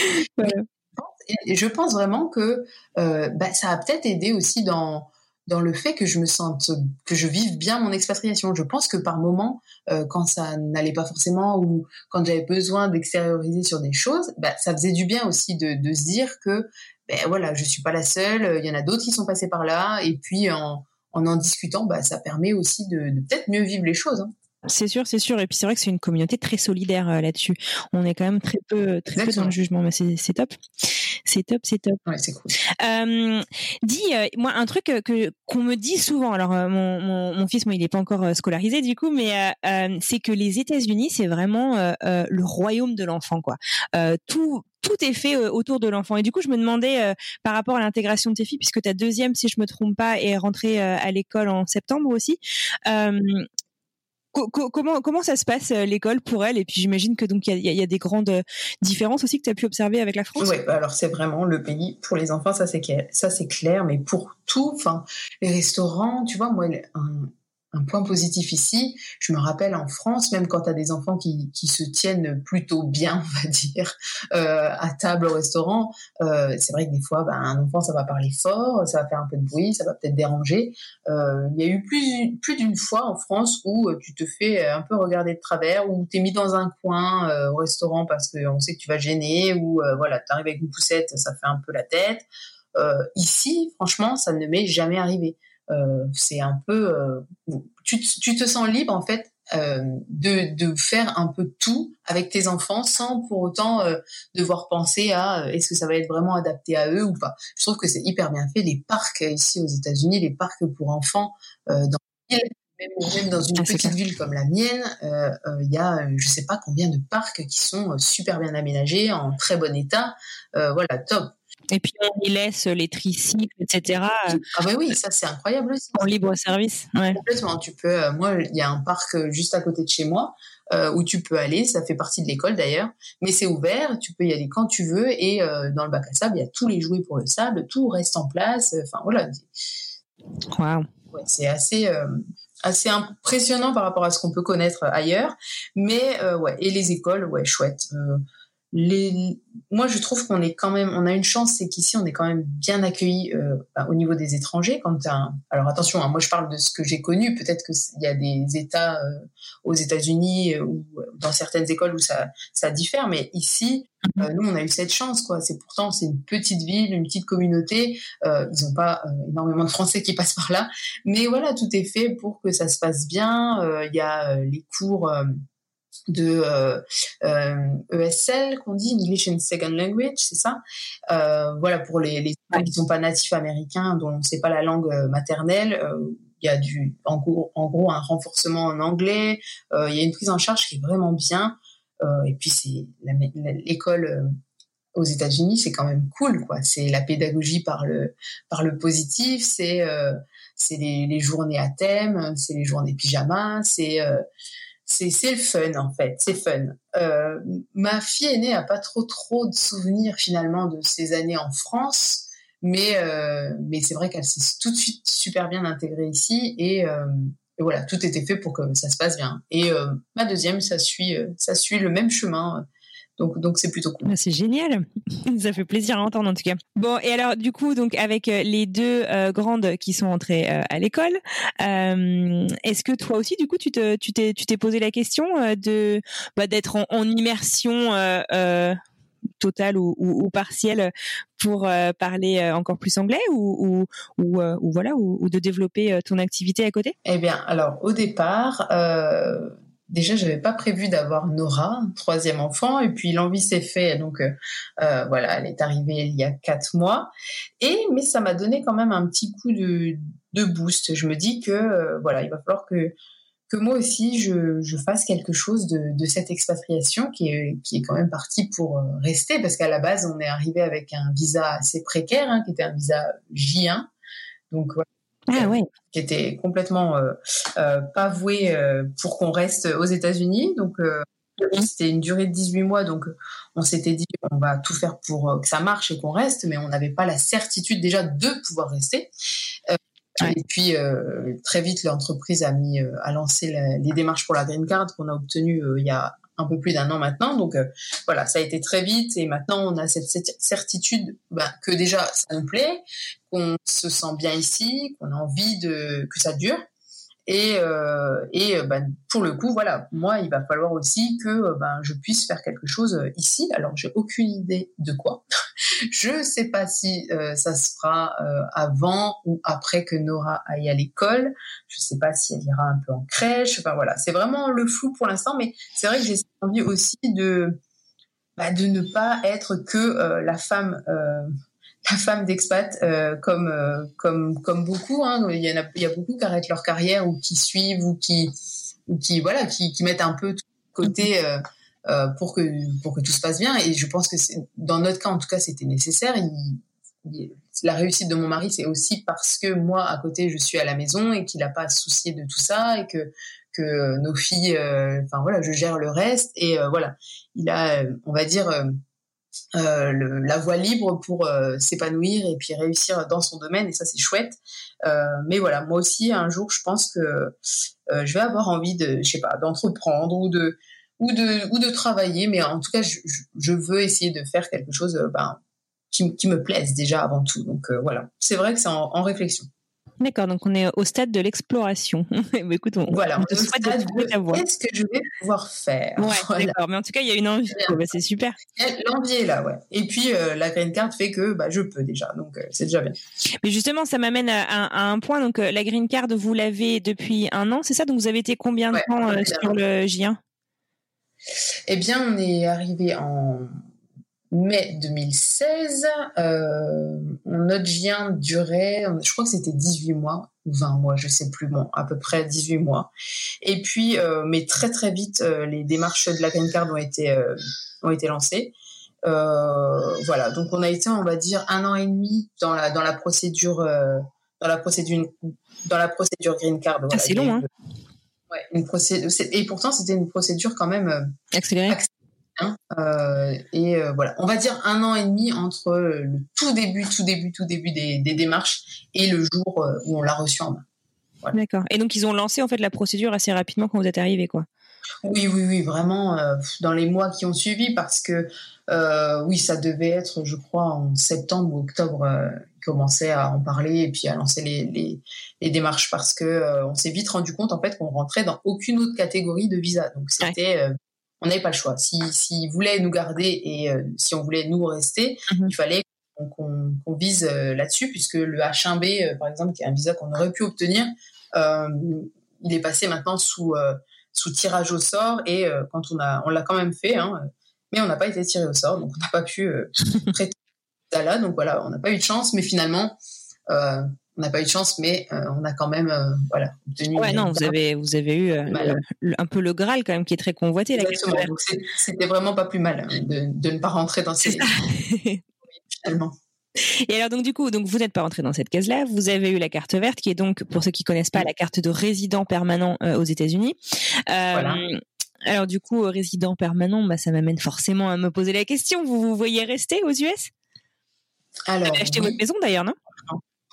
Et je pense vraiment que bah, ça a peut-être aidé aussi dans dans le fait que je me sente, que je vive bien mon expatriation. Je pense que par moment, euh, quand ça n'allait pas forcément ou quand j'avais besoin d'extérioriser sur des choses, bah, ça faisait du bien aussi de, se dire que, ben voilà, je suis pas la seule. Il y en a d'autres qui sont passés par là. Et puis en en, discutant, bah, ça permet aussi de, de peut-être mieux vivre les choses. Hein. C'est sûr, c'est sûr. Et puis c'est vrai que c'est une communauté très solidaire euh, là-dessus. On est quand même très peu, très peu dans le jugement, mais c'est top. C'est top, c'est top. Ouais, c'est cool. Euh, dis, euh, moi, un truc que qu'on me dit souvent. Alors, euh, mon, mon, mon, fils, moi, il n'est pas encore euh, scolarisé du coup, mais euh, c'est que les États-Unis, c'est vraiment le royaume de l'enfant, quoi. tout tout est fait autour de l'enfant. Et du coup, je me demandais par rapport à l'intégration de tes filles, puisque ta deuxième, si je me trompe pas, est rentrée à l'école en septembre aussi. Euh, comment ça se passe euh, l'école pour elle? Et puis j'imagine que donc il y, a, des grandes euh, différences aussi que tu as pu observer avec la France. Oui, alors c'est vraiment le pays pour les enfants ça c'est ça c'est clair mais pour tout enfin les restaurants tu vois moi un point positif ici. Je me rappelle en France, même quand tu as des enfants qui, qui, se tiennent plutôt bien, on va dire, euh, à table au restaurant, euh, c'est vrai que des fois, ben, un enfant, ça va parler fort, ça va faire un peu de bruit, ça va peut-être déranger. Euh, il y a eu plus, plus d'une fois en France où euh, tu te fais un peu regarder de travers, ou tu es mis dans un coin euh, au restaurant parce qu'on sait que tu vas gêner, ou euh, voilà, tu arrives avec une poussette, ça fait un peu la tête. ici, franchement, ça ne m'est jamais arrivé. Euh, c'est un peu, euh, tu, tu, te sens libre en fait euh, de, de, faire un peu tout avec tes enfants sans pour autant euh, devoir penser à est-ce que ça va être vraiment adapté à eux ou pas. Je trouve que c'est hyper bien fait. Les parcs ici aux États-Unis, les parcs pour enfants dans même, même dans une ah, petite ville comme la mienne, il y a je sais pas combien de parcs qui sont super bien aménagés, en très bon état. voilà, top. Et puis on y laisse les tricycles, etc. Ah bah oui, ça c'est incroyable aussi. En libre service. Ouais. Complètement. Tu peux. Euh, moi, il y a un parc euh, juste à côté de chez moi euh, où tu peux aller. Ça fait partie de l'école d'ailleurs, mais c'est ouvert. Tu peux y aller quand tu veux. Et euh, dans le bac à sable, il y a tous les jouets pour le sable. Tout reste en place. Enfin voilà. Wow. Ouais, c'est assez. Euh, assez impressionnant par rapport à ce qu'on peut connaître ailleurs mais ouais et les écoles ouais chouette les, moi, je trouve qu'on est quand même, on a une chance, c'est qu'ici, on est quand même bien accueilli euh, bah, au niveau des étrangers. Quand un, alors attention, hein, moi, je parle de ce que j'ai connu. Peut-être qu'il y a des États euh, aux États-Unis euh, ou dans certaines écoles où ça, ça diffère, mais ici, euh, nous, on a eu cette chance, quoi. C'est pourtant, c'est une petite ville, une petite communauté. Euh, ils n'ont pas énormément de Français qui passent par là, mais voilà, tout est fait pour que ça se passe bien. Il y a les cours de euh, euh, ESL qu'on dit English and Second Language, c'est ça? Euh, voilà pour les, les qui ne sont pas natifs américains, dont c'est pas la langue euh, maternelle. Euh, il y a du en gros, en gros un renforcement en anglais. Il y a une prise en charge qui est vraiment bien. et puis c'est l'école aux États-Unis, c'est quand même cool, quoi. C'est la pédagogie par le par le positif, c'est c'est les, les, journées à thème, c'est les journées pyjama, c'est c'est le fun en fait, c'est fun. Euh, ma fille aînée a pas trop trop de souvenirs finalement de ses années en France, mais euh, mais c'est vrai qu'elle s'est tout de suite super bien intégrée ici et, euh, et, voilà tout était fait pour que ça se passe bien. Et euh, ma deuxième ça suit euh, ça suit le même chemin donc, donc c'est plutôt cool. Ah, c'est génial. Ça fait plaisir à entendre en tout cas. Bon, et alors du coup, donc avec euh, les deux euh, grandes qui sont entrées euh, à l'école, est-ce que toi aussi, du coup, tu te, tu t'es, tu t'es posé la question de bah, d'être en, en immersion totale ou, ou, ou, partielle pour parler encore plus anglais ou, ou, ou, voilà ou, de développer ton activité à côté? Eh bien, alors au départ, déjà j'avais pas prévu d'avoir Nora, troisième enfant, et puis l'envie s'est faite. Donc euh, euh, voilà, elle est arrivée il y a quatre mois. Et mais ça m'a donné quand même un petit coup de, de boost. Je me dis que euh, voilà, il va falloir que que moi aussi je, je fasse quelque chose de, de cette expatriation qui est qui est quand même partie pour euh, rester parce qu'à la base on est arrivé avec un visa assez précaire hein, qui était un visa J1. Donc ah ouais. qui était complètement euh, euh, pas voué euh, pour qu'on reste aux États-Unis. Donc euh, c'était une durée de 18 mois, donc on s'était dit on va tout faire pour euh, que ça marche et qu'on reste, mais on n'avait pas la certitude déjà de pouvoir rester. Ouais. Et puis très vite l'entreprise a mis a lancé la, les démarches pour la green card qu'on a obtenue il y a un peu plus d'un an maintenant. Donc voilà, ça a été très vite et maintenant on a cette, certitude bah, que déjà ça nous plaît, qu'on se sent bien ici, qu'on a envie de que ça dure. Et, euh, et euh, ben, pour le coup, voilà, moi, il va falloir aussi que euh, ben, je puisse faire quelque chose ici. Alors, j'ai aucune idée de quoi. je sais pas si ça se fera avant ou après que Nora aille à l'école. Je sais pas si elle ira un peu en crèche. Enfin voilà, c'est vraiment le flou pour l'instant. Mais c'est vrai que j'ai envie aussi de bah, de ne pas être que la femme femme d'expat euh, comme euh, comme comme beaucoup hein. il y en a il y a beaucoup qui arrêtent leur carrière ou qui suivent ou qui ou qui voilà qui, qui mettent un peu tout côté euh, euh, pour que pour que tout se passe bien. Et je pense que dans notre cas en tout cas c'était nécessaire. La réussite de mon mari c'est aussi parce que moi à côté je suis à la maison et qu'il n'a pas à se soucier de tout ça et que que nos filles enfin voilà je gère le reste. Et voilà. Il a on va dire euh, le, la voie libre pour euh, s'épanouir et puis réussir dans son domaine et ça c'est chouette. Euh, mais voilà moi aussi un jour je pense que euh, je vais avoir envie de je sais pas d'entreprendre ou de ou de ou de travailler. Mais en tout cas je, je veux essayer de faire quelque chose ben, qui, qui, me plaise déjà avant tout. Donc voilà. C'est vrai que c'est en, en réflexion D'accord, donc on est au stade de l'exploration. Écoute, on, voilà, on te souhaite de Qu'est-ce que je vais pouvoir faire ouais, D'accord, mais en tout cas, il y a une envie. Bah, c'est super. L'envie est là, ouais. Et puis, euh, la green card fait que bah, je peux déjà, donc euh, c'est déjà bien. Mais justement, ça m'amène à, un point. Donc, euh, la green card, vous l'avez depuis un an, c'est ça? Donc, vous avez été combien de temps sur le J1 Eh bien, on est arrivé en mai 2016. Euh, notre vient durait, je crois que c'était 18 mois ou 20 mois, je sais plus, bon, à peu près 18 mois. Et puis, euh, mais très très vite, euh, les démarches de la green card ont été euh, ont été lancées. voilà, donc on a été, on va dire, un an et demi dans la dans la procédure dans la procédure dans la procédure green card. Ah, c'est long, hein. Ouais, une procédure, et pourtant c'était une procédure quand même accélérée. Hein, euh, et euh, voilà, on va dire un an et demi entre le tout début, tout début, tout début des, démarches et le jour euh, où on l'a reçu en main. D'accord. Et donc ils ont lancé en fait la procédure assez rapidement quand vous êtes arrivé, quoi. Oui, oui, oui, vraiment dans les mois qui ont suivi parce que oui, ça devait être, je crois, en septembre ou octobre, ils commençaient à en parler et puis à lancer les, les, démarches parce que on s'est vite rendu compte en fait qu'on rentrait dans aucune autre catégorie de visa. Donc c'était on n'avait pas le choix. S'ils si, voulaient nous garder et euh, si on voulait nous rester, mhm. il fallait qu'on vise euh, là-dessus, puisque le H1B, euh, par exemple, qui est un visa qu'on aurait pu obtenir, il est passé maintenant sous, sous tirage au sort et quand on a, on l'a quand même fait, hein, mais on n'a pas été tiré au sort, donc on n'a pas pu prêter ça là. Donc voilà, on n'a pas eu de chance, mais finalement, on n'a pas eu de chance, mais euh, on a quand même euh, voilà obtenu. Ouais, non, vous avez vous avez eu euh, un peu le Graal quand même qui est très convoité. Exactement. Donc c'était vraiment pas plus mal hein, de, de, ne pas rentrer dans ces finalement. Et alors donc du coup, donc vous n'êtes pas rentré dans cette case-là. Vous avez eu la carte verte, qui est donc pour ceux qui connaissent pas la carte de résident permanent aux États-Unis. voilà. Alors du coup, résident permanent, bah, ça m'amène forcément à me poser la question. Vous vous voyez rester aux US Alors, vous avez acheté votre maison d'ailleurs, non?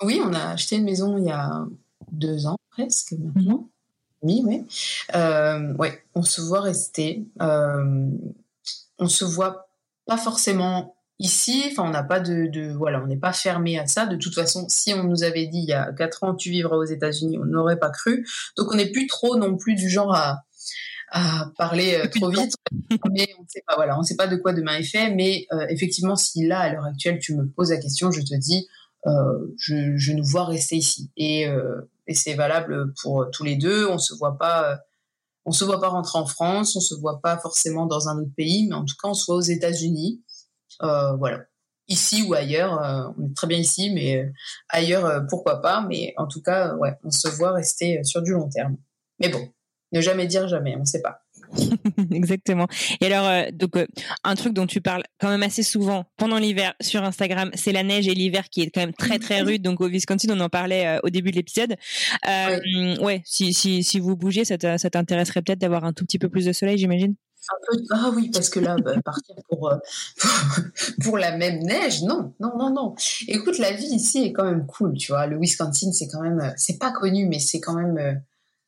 Oui, on a acheté une maison il y a deux ans presque maintenant. Oui, oui. Euh, ouais, on se voit rester. Euh, on se voit pas forcément ici. Enfin, on n'a pas de, de, voilà, on n'est pas fermé à ça. De toute façon, si on nous avait dit il y a quatre ans tu vivras aux États-Unis, on n'aurait pas cru. Donc, on n'est plus trop non plus du genre à à parler euh, trop vite, mais on ne sait pas. Voilà, on sait pas de quoi demain est fait. Mais euh, effectivement, si là à l'heure actuelle tu me poses la question, je te dis je, je, nous vois rester ici. Et, euh, et c'est valable pour tous les deux. On se voit pas, on se voit pas rentrer en France, on se voit pas forcément dans un autre pays, mais en tout cas, on se voit aux États-Unis. Euh, voilà, ici ou ailleurs. on est très bien ici, mais ailleurs, pourquoi pas. Mais en tout cas, ouais, on se voit rester sur du long terme. Mais bon, ne jamais dire jamais, on ne sait pas. Exactement. Et alors, euh, donc, euh, un truc dont tu parles quand même assez souvent pendant l'hiver sur Instagram, c'est la neige et l'hiver qui est quand même très très rude. Donc au Wisconsin, on en parlait euh, au début de l'épisode. ouais, si, si, si vous bougez, ça t'intéresserait peut-être d'avoir un tout petit peu plus de soleil, j'imagine? Ah oui, parce que là, bah, partir pour, pour, la même neige, non, non, non, non. Écoute, la vie ici est quand même cool, tu vois. Le Wisconsin, c'est quand même, c'est pas connu, mais c'est quand même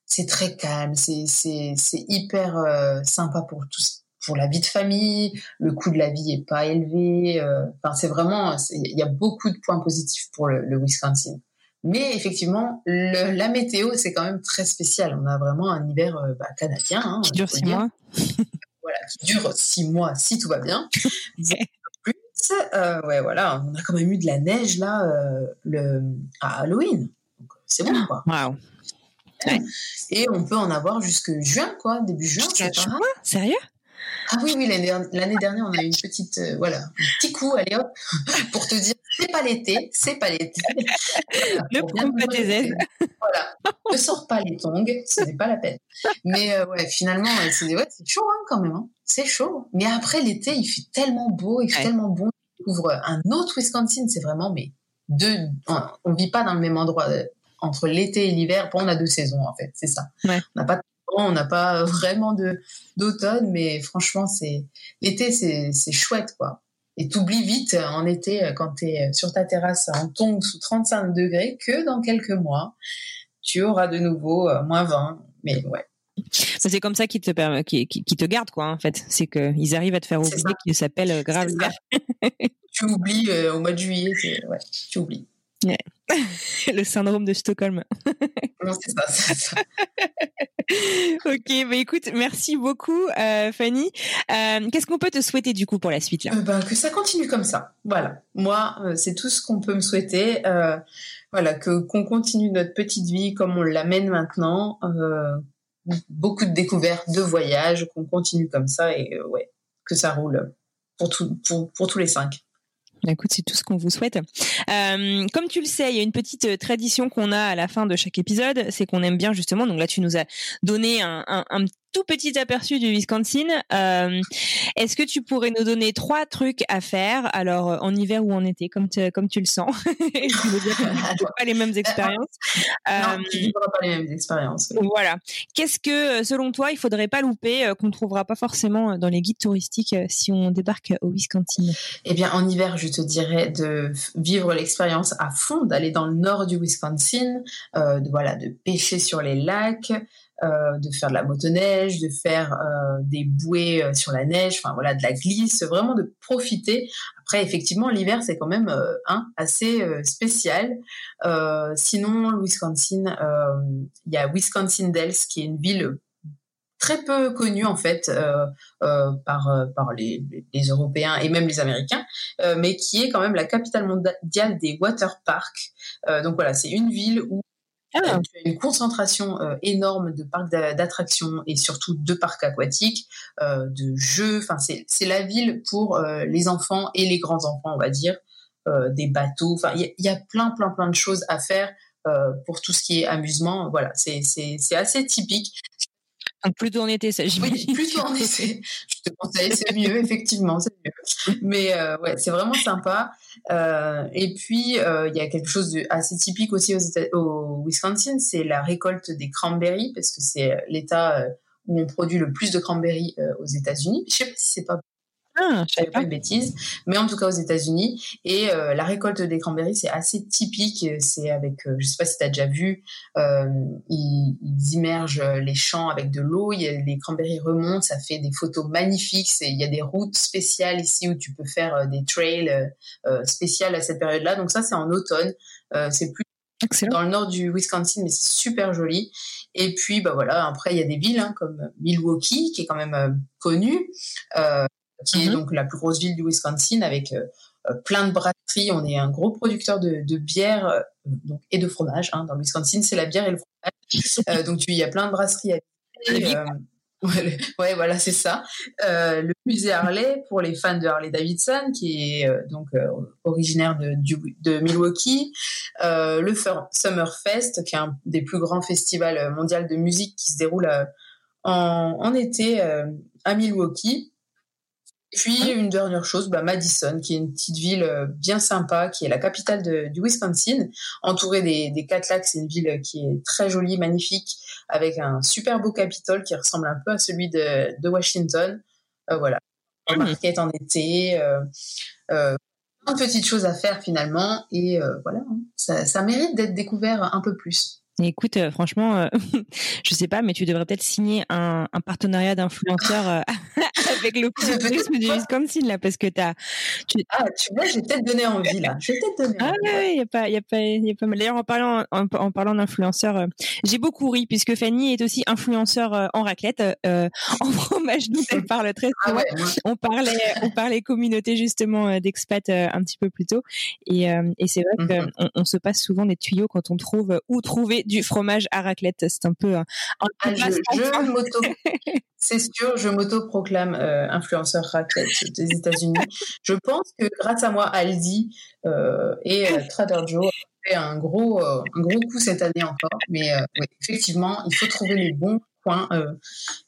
c'est très calme, c'est c'est c'est hyper euh, sympa pour tous pour la vie de famille, le coût de la vie est pas élevé. Enfin, c'est vraiment, il y a beaucoup de points positifs pour le, Wisconsin. Mais effectivement, la météo, c'est quand même très spécial. On a vraiment un hiver bah, canadien. Hein, qui dure six mois. voilà, qui dure six mois si tout va bien. Euh, ouais, voilà, on a quand même eu de la neige là euh, le, à Halloween. C'est bon, quoi. Et on peut en avoir jusque juin, quoi, début juin. C'est pas Sérieux? Ah oui, oui, l'année dernière, on a eu une petite, euh, voilà, un petit coup, allez hop, pour te dire, c'est pas l'été, c'est pas l'été. ne prends pas tes ailes. Voilà, ne sors pas les tongs, ce n'est pas la peine. Mais ouais, finalement, c'est ouais, chaud hein, quand même. Hein c'est chaud. Mais après l'été, il fait tellement beau, il fait tellement bon. On ouvre un autre Wisconsin, c'est vraiment mais deux. On, vit pas dans le même endroit euh, entre l'été et l'hiver. on a deux saisons en fait, c'est ça. On n'a pas on n'a pas vraiment de d'automne, mais franchement, c'est l'été, c'est chouette quoi. Et t'oublies vite en été quand tu es sur ta terrasse en tongs sous 35 degrés que dans quelques mois, tu auras de nouveau euh, moins 20. Mais ouais, c'est comme ça qu'ils te, te gardent, quoi, en fait. C'est qu'ils arrivent à te faire oublier qu'il s'appelle euh, grave tu oublies euh, au mois de juillet, ouais, tu oublies. Le syndrome de Stockholm. non, c'est ça, c'est ça. ok, bah écoute, merci beaucoup, euh, Fanny. Qu'est-ce qu'on peut te souhaiter du coup pour la suite là? Bah, Que ça continue comme ça. Voilà. Moi, c'est tout ce qu'on peut me souhaiter. voilà, que qu'on continue notre petite vie comme on l'amène maintenant beaucoup de découvertes, de voyages, qu'on continue comme ça et euh, ouais, que ça roule pour, tout, pour, pour tous les cinq. Bah, écoute, c'est tout ce qu'on vous souhaite. Euh, comme tu le sais, il y a une petite euh, tradition qu'on a à la fin de chaque épisode, c'est qu'on aime bien justement. Donc là, tu nous as donné un, un, un tout petit aperçu du Wisconsin. Euh, Est-ce que tu pourrais nous donner trois trucs à faire, alors euh, en hiver ou en été, comme, comme tu le sens? Je veux dire pas les mêmes expériences. Non, tu euh, pas les mêmes expériences. Voilà. Qu'est-ce que, selon toi, il faudrait pas louper, qu'on trouvera pas forcément dans les guides touristiques si on débarque au Wisconsin? Eh bien, en hiver, je te dirais de vivre l'expérience à fond, d'aller dans le nord du Wisconsin, euh, de voilà, de pêcher sur les lacs. Euh, de faire de la motoneige, de faire euh, des bouées euh, sur la neige, enfin voilà, de la glisse, vraiment de profiter. Après, effectivement, l'hiver c'est quand même un assez spécial. sinon, le Wisconsin, il y a Wisconsin Dells qui est une ville très peu connue en fait par par les, les, Européens et même les Américains, mais qui est quand même la capitale mondiale des water parks. donc voilà, c'est une ville où ah. Une concentration euh, énorme de parcs d'attractions et surtout de parcs aquatiques, euh, de jeux. Enfin, c'est la ville pour euh, les enfants et les grands enfants, on va dire, des bateaux. Enfin, il y, a plein, plein, plein de choses à faire pour tout ce qui est amusement. Voilà, c'est assez typique. Donc plutôt en été, ça j'imagine. Oui, plutôt en été. Je te conseille, c'est mieux, effectivement, c'est mieux. Mais euh, ouais, c'est vraiment sympa. Euh, et puis, euh, il y a quelque chose de assez typique aussi aux au Wisconsin, c'est la récolte des cranberries, parce que c'est l'État où on produit le plus de cranberries aux États-Unis. Je sais pas si c'est pas ah, je savais pas de bêtises, mais en tout cas aux États-Unis. Et euh, la récolte des cranberries, c'est assez typique. C'est avec, euh, je sais pas si tu as déjà vu, euh, ils, ils, immergent les champs avec de l'eau. Les cranberries remontent, ça fait des photos magnifiques. Il y a des routes spéciales ici où tu peux faire des trails spéciales à cette période-là. Donc ça, c'est en automne. c'est plus dans le nord du Wisconsin, mais c'est super joli. Et puis, bah voilà, après, il y a des villes hein, comme Milwaukee, qui est quand même connue. Euh, qui est mhm. donc la plus grosse ville du Wisconsin avec euh, euh, plein de brasseries. On est un gros producteur de, de bière euh, donc, et de fromage. Hein. Dans le Wisconsin, c'est la bière et le fromage. donc il y a plein de brasseries à ouais, voilà, c'est ça. Euh, le musée Harley pour les fans de Harley Davidson, qui est donc originaire de, de Milwaukee. Le Summerfest, qui est un des plus grands festivals mondiaux de musique qui se déroule en, en, été à Milwaukee. Puis une dernière chose, bah, Madison, qui est une petite ville euh, bien sympa, qui est la capitale du Wisconsin, entourée des, des quatre lacs. C'est une ville qui est très jolie, magnifique, avec un super beau Capitole qui ressemble un peu à celui de, de Washington. Euh, voilà, mmh. market en été, euh, euh, plein de petites choses à faire finalement, et voilà, hein. ça, ça, mérite d'être découvert un peu plus. Écoute, euh, franchement, euh, je sais pas, mais tu devrais peut-être signer un, un partenariat d'influenceur euh, avec le tourisme du Wisconsin là, parce que t'as. Tu... Ah, tu vois, j'ai peut-être donné envie là. J'ai peut-être donné. Ah oui, il y a pas, il y a pas, il y a pas mal. D'ailleurs, en parlant, en, en parlant d'influenceur, j'ai beaucoup ri puisque Fanny est aussi influenceur en raclette, en fromage dont elle parle très ah souvent. Ah ouais, on parlait, on parlait communauté justement d'expat un petit peu plus tôt, et, et c'est vrai mm-hmm. qu'on on se passe souvent des tuyaux quand on trouve où trouver du fromage à raclette. C'est un peu un, ah, je, moto, c'est sûr, je m'auto-proclame euh, influenceur raclette des États-Unis. je pense que grâce à moi, Aldi euh, et euh, Trader Joe ont fait un gros, un gros coup cette année encore. Mais effectivement, il faut trouver les bons coins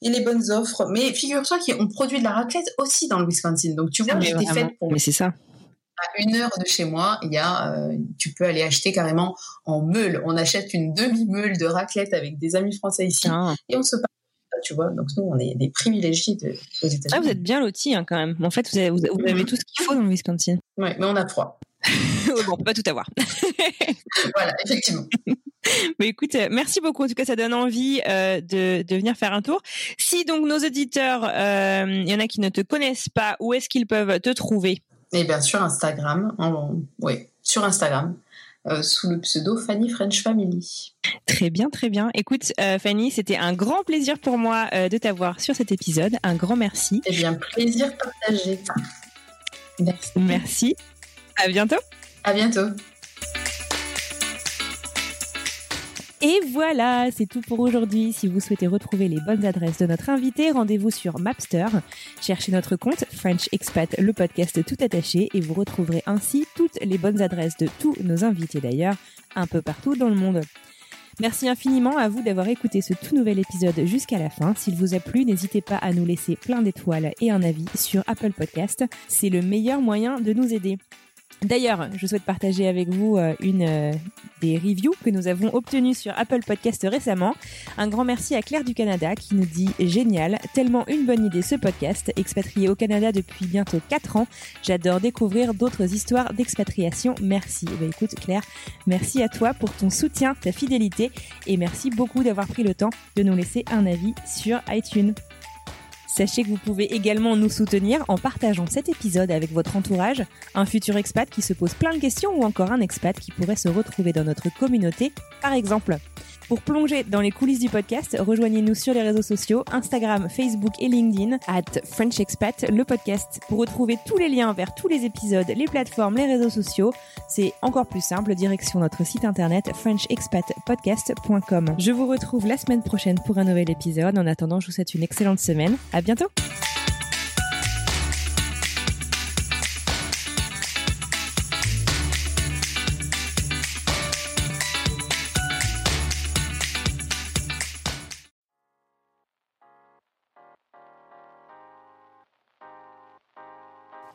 et les bonnes offres. Mais figure-toi qu'on produit de la raclette aussi dans le Wisconsin. Donc tu vois, j'étais faite pour. Mais c'est ça à une heure de chez moi, il y a, euh, tu peux aller acheter carrément en meule. On achète une demi-meule de raclette avec des amis français ici ah. et on se parle. Tu vois, donc nous, on est des privilégiés de, aux États-Unis. Ah, vous êtes bien lotis hein, quand même. En fait, vous avez, vous avez tout ce qu'il faut dans le Wisconsin. Oui, mais on a froid. bon, on peut pas tout avoir. voilà, effectivement. Mais écoute, euh, merci beaucoup. En tout cas, ça donne envie euh, de, de venir faire un tour. Si donc nos auditeurs, il y en a qui ne te connaissent pas, où est-ce qu'ils peuvent te trouver? Et bien sûr Instagram, oui, sur Instagram. Euh, sous le pseudo Fanny French Family. Très bien, très bien. Écoute, euh, Fanny, c'était un grand plaisir pour moi euh, de t'avoir sur cet épisode. Un grand merci. Eh bien, plaisir partagé. Merci. Merci. À bientôt. À bientôt. Et voilà, c'est tout pour aujourd'hui. Si vous souhaitez retrouver les bonnes adresses de notre invité, rendez-vous sur Mapster. Cherchez notre compte French Expat, le podcast tout attaché, et vous retrouverez ainsi toutes les bonnes adresses de tous nos invités d'ailleurs, un peu partout dans le monde. Merci infiniment à vous d'avoir écouté ce tout nouvel épisode jusqu'à la fin. S'il vous a plu, n'hésitez pas à nous laisser plein d'étoiles et un avis sur Apple Podcast. C'est le meilleur moyen de nous aider. D'ailleurs, je souhaite partager avec vous euh, une euh, des reviews que nous avons obtenues sur Apple Podcast récemment. Un grand merci à Claire du Canada qui nous dit génial, tellement une bonne idée ce podcast. Expatrié au Canada depuis bientôt 4 ans, j'adore découvrir d'autres histoires d'expatriation. Merci. Eh ben, écoute Claire, merci à toi pour ton soutien, ta fidélité et merci beaucoup d'avoir pris le temps de nous laisser un avis sur iTunes. Sachez que vous pouvez également nous soutenir en partageant cet épisode avec votre entourage, un futur expat qui se pose plein de questions ou encore un expat qui pourrait se retrouver dans notre communauté, par exemple. Pour plonger dans les coulisses du podcast, rejoignez-nous sur les réseaux sociaux, Instagram, Facebook et LinkedIn, at French Expat, le podcast. Pour retrouver tous les liens vers tous les épisodes, les plateformes, les réseaux sociaux, c'est encore plus simple, direction notre site internet frenchexpatpodcast.com. Je vous retrouve la semaine prochaine pour un nouvel épisode. En attendant, je vous souhaite une excellente semaine. À bientôt!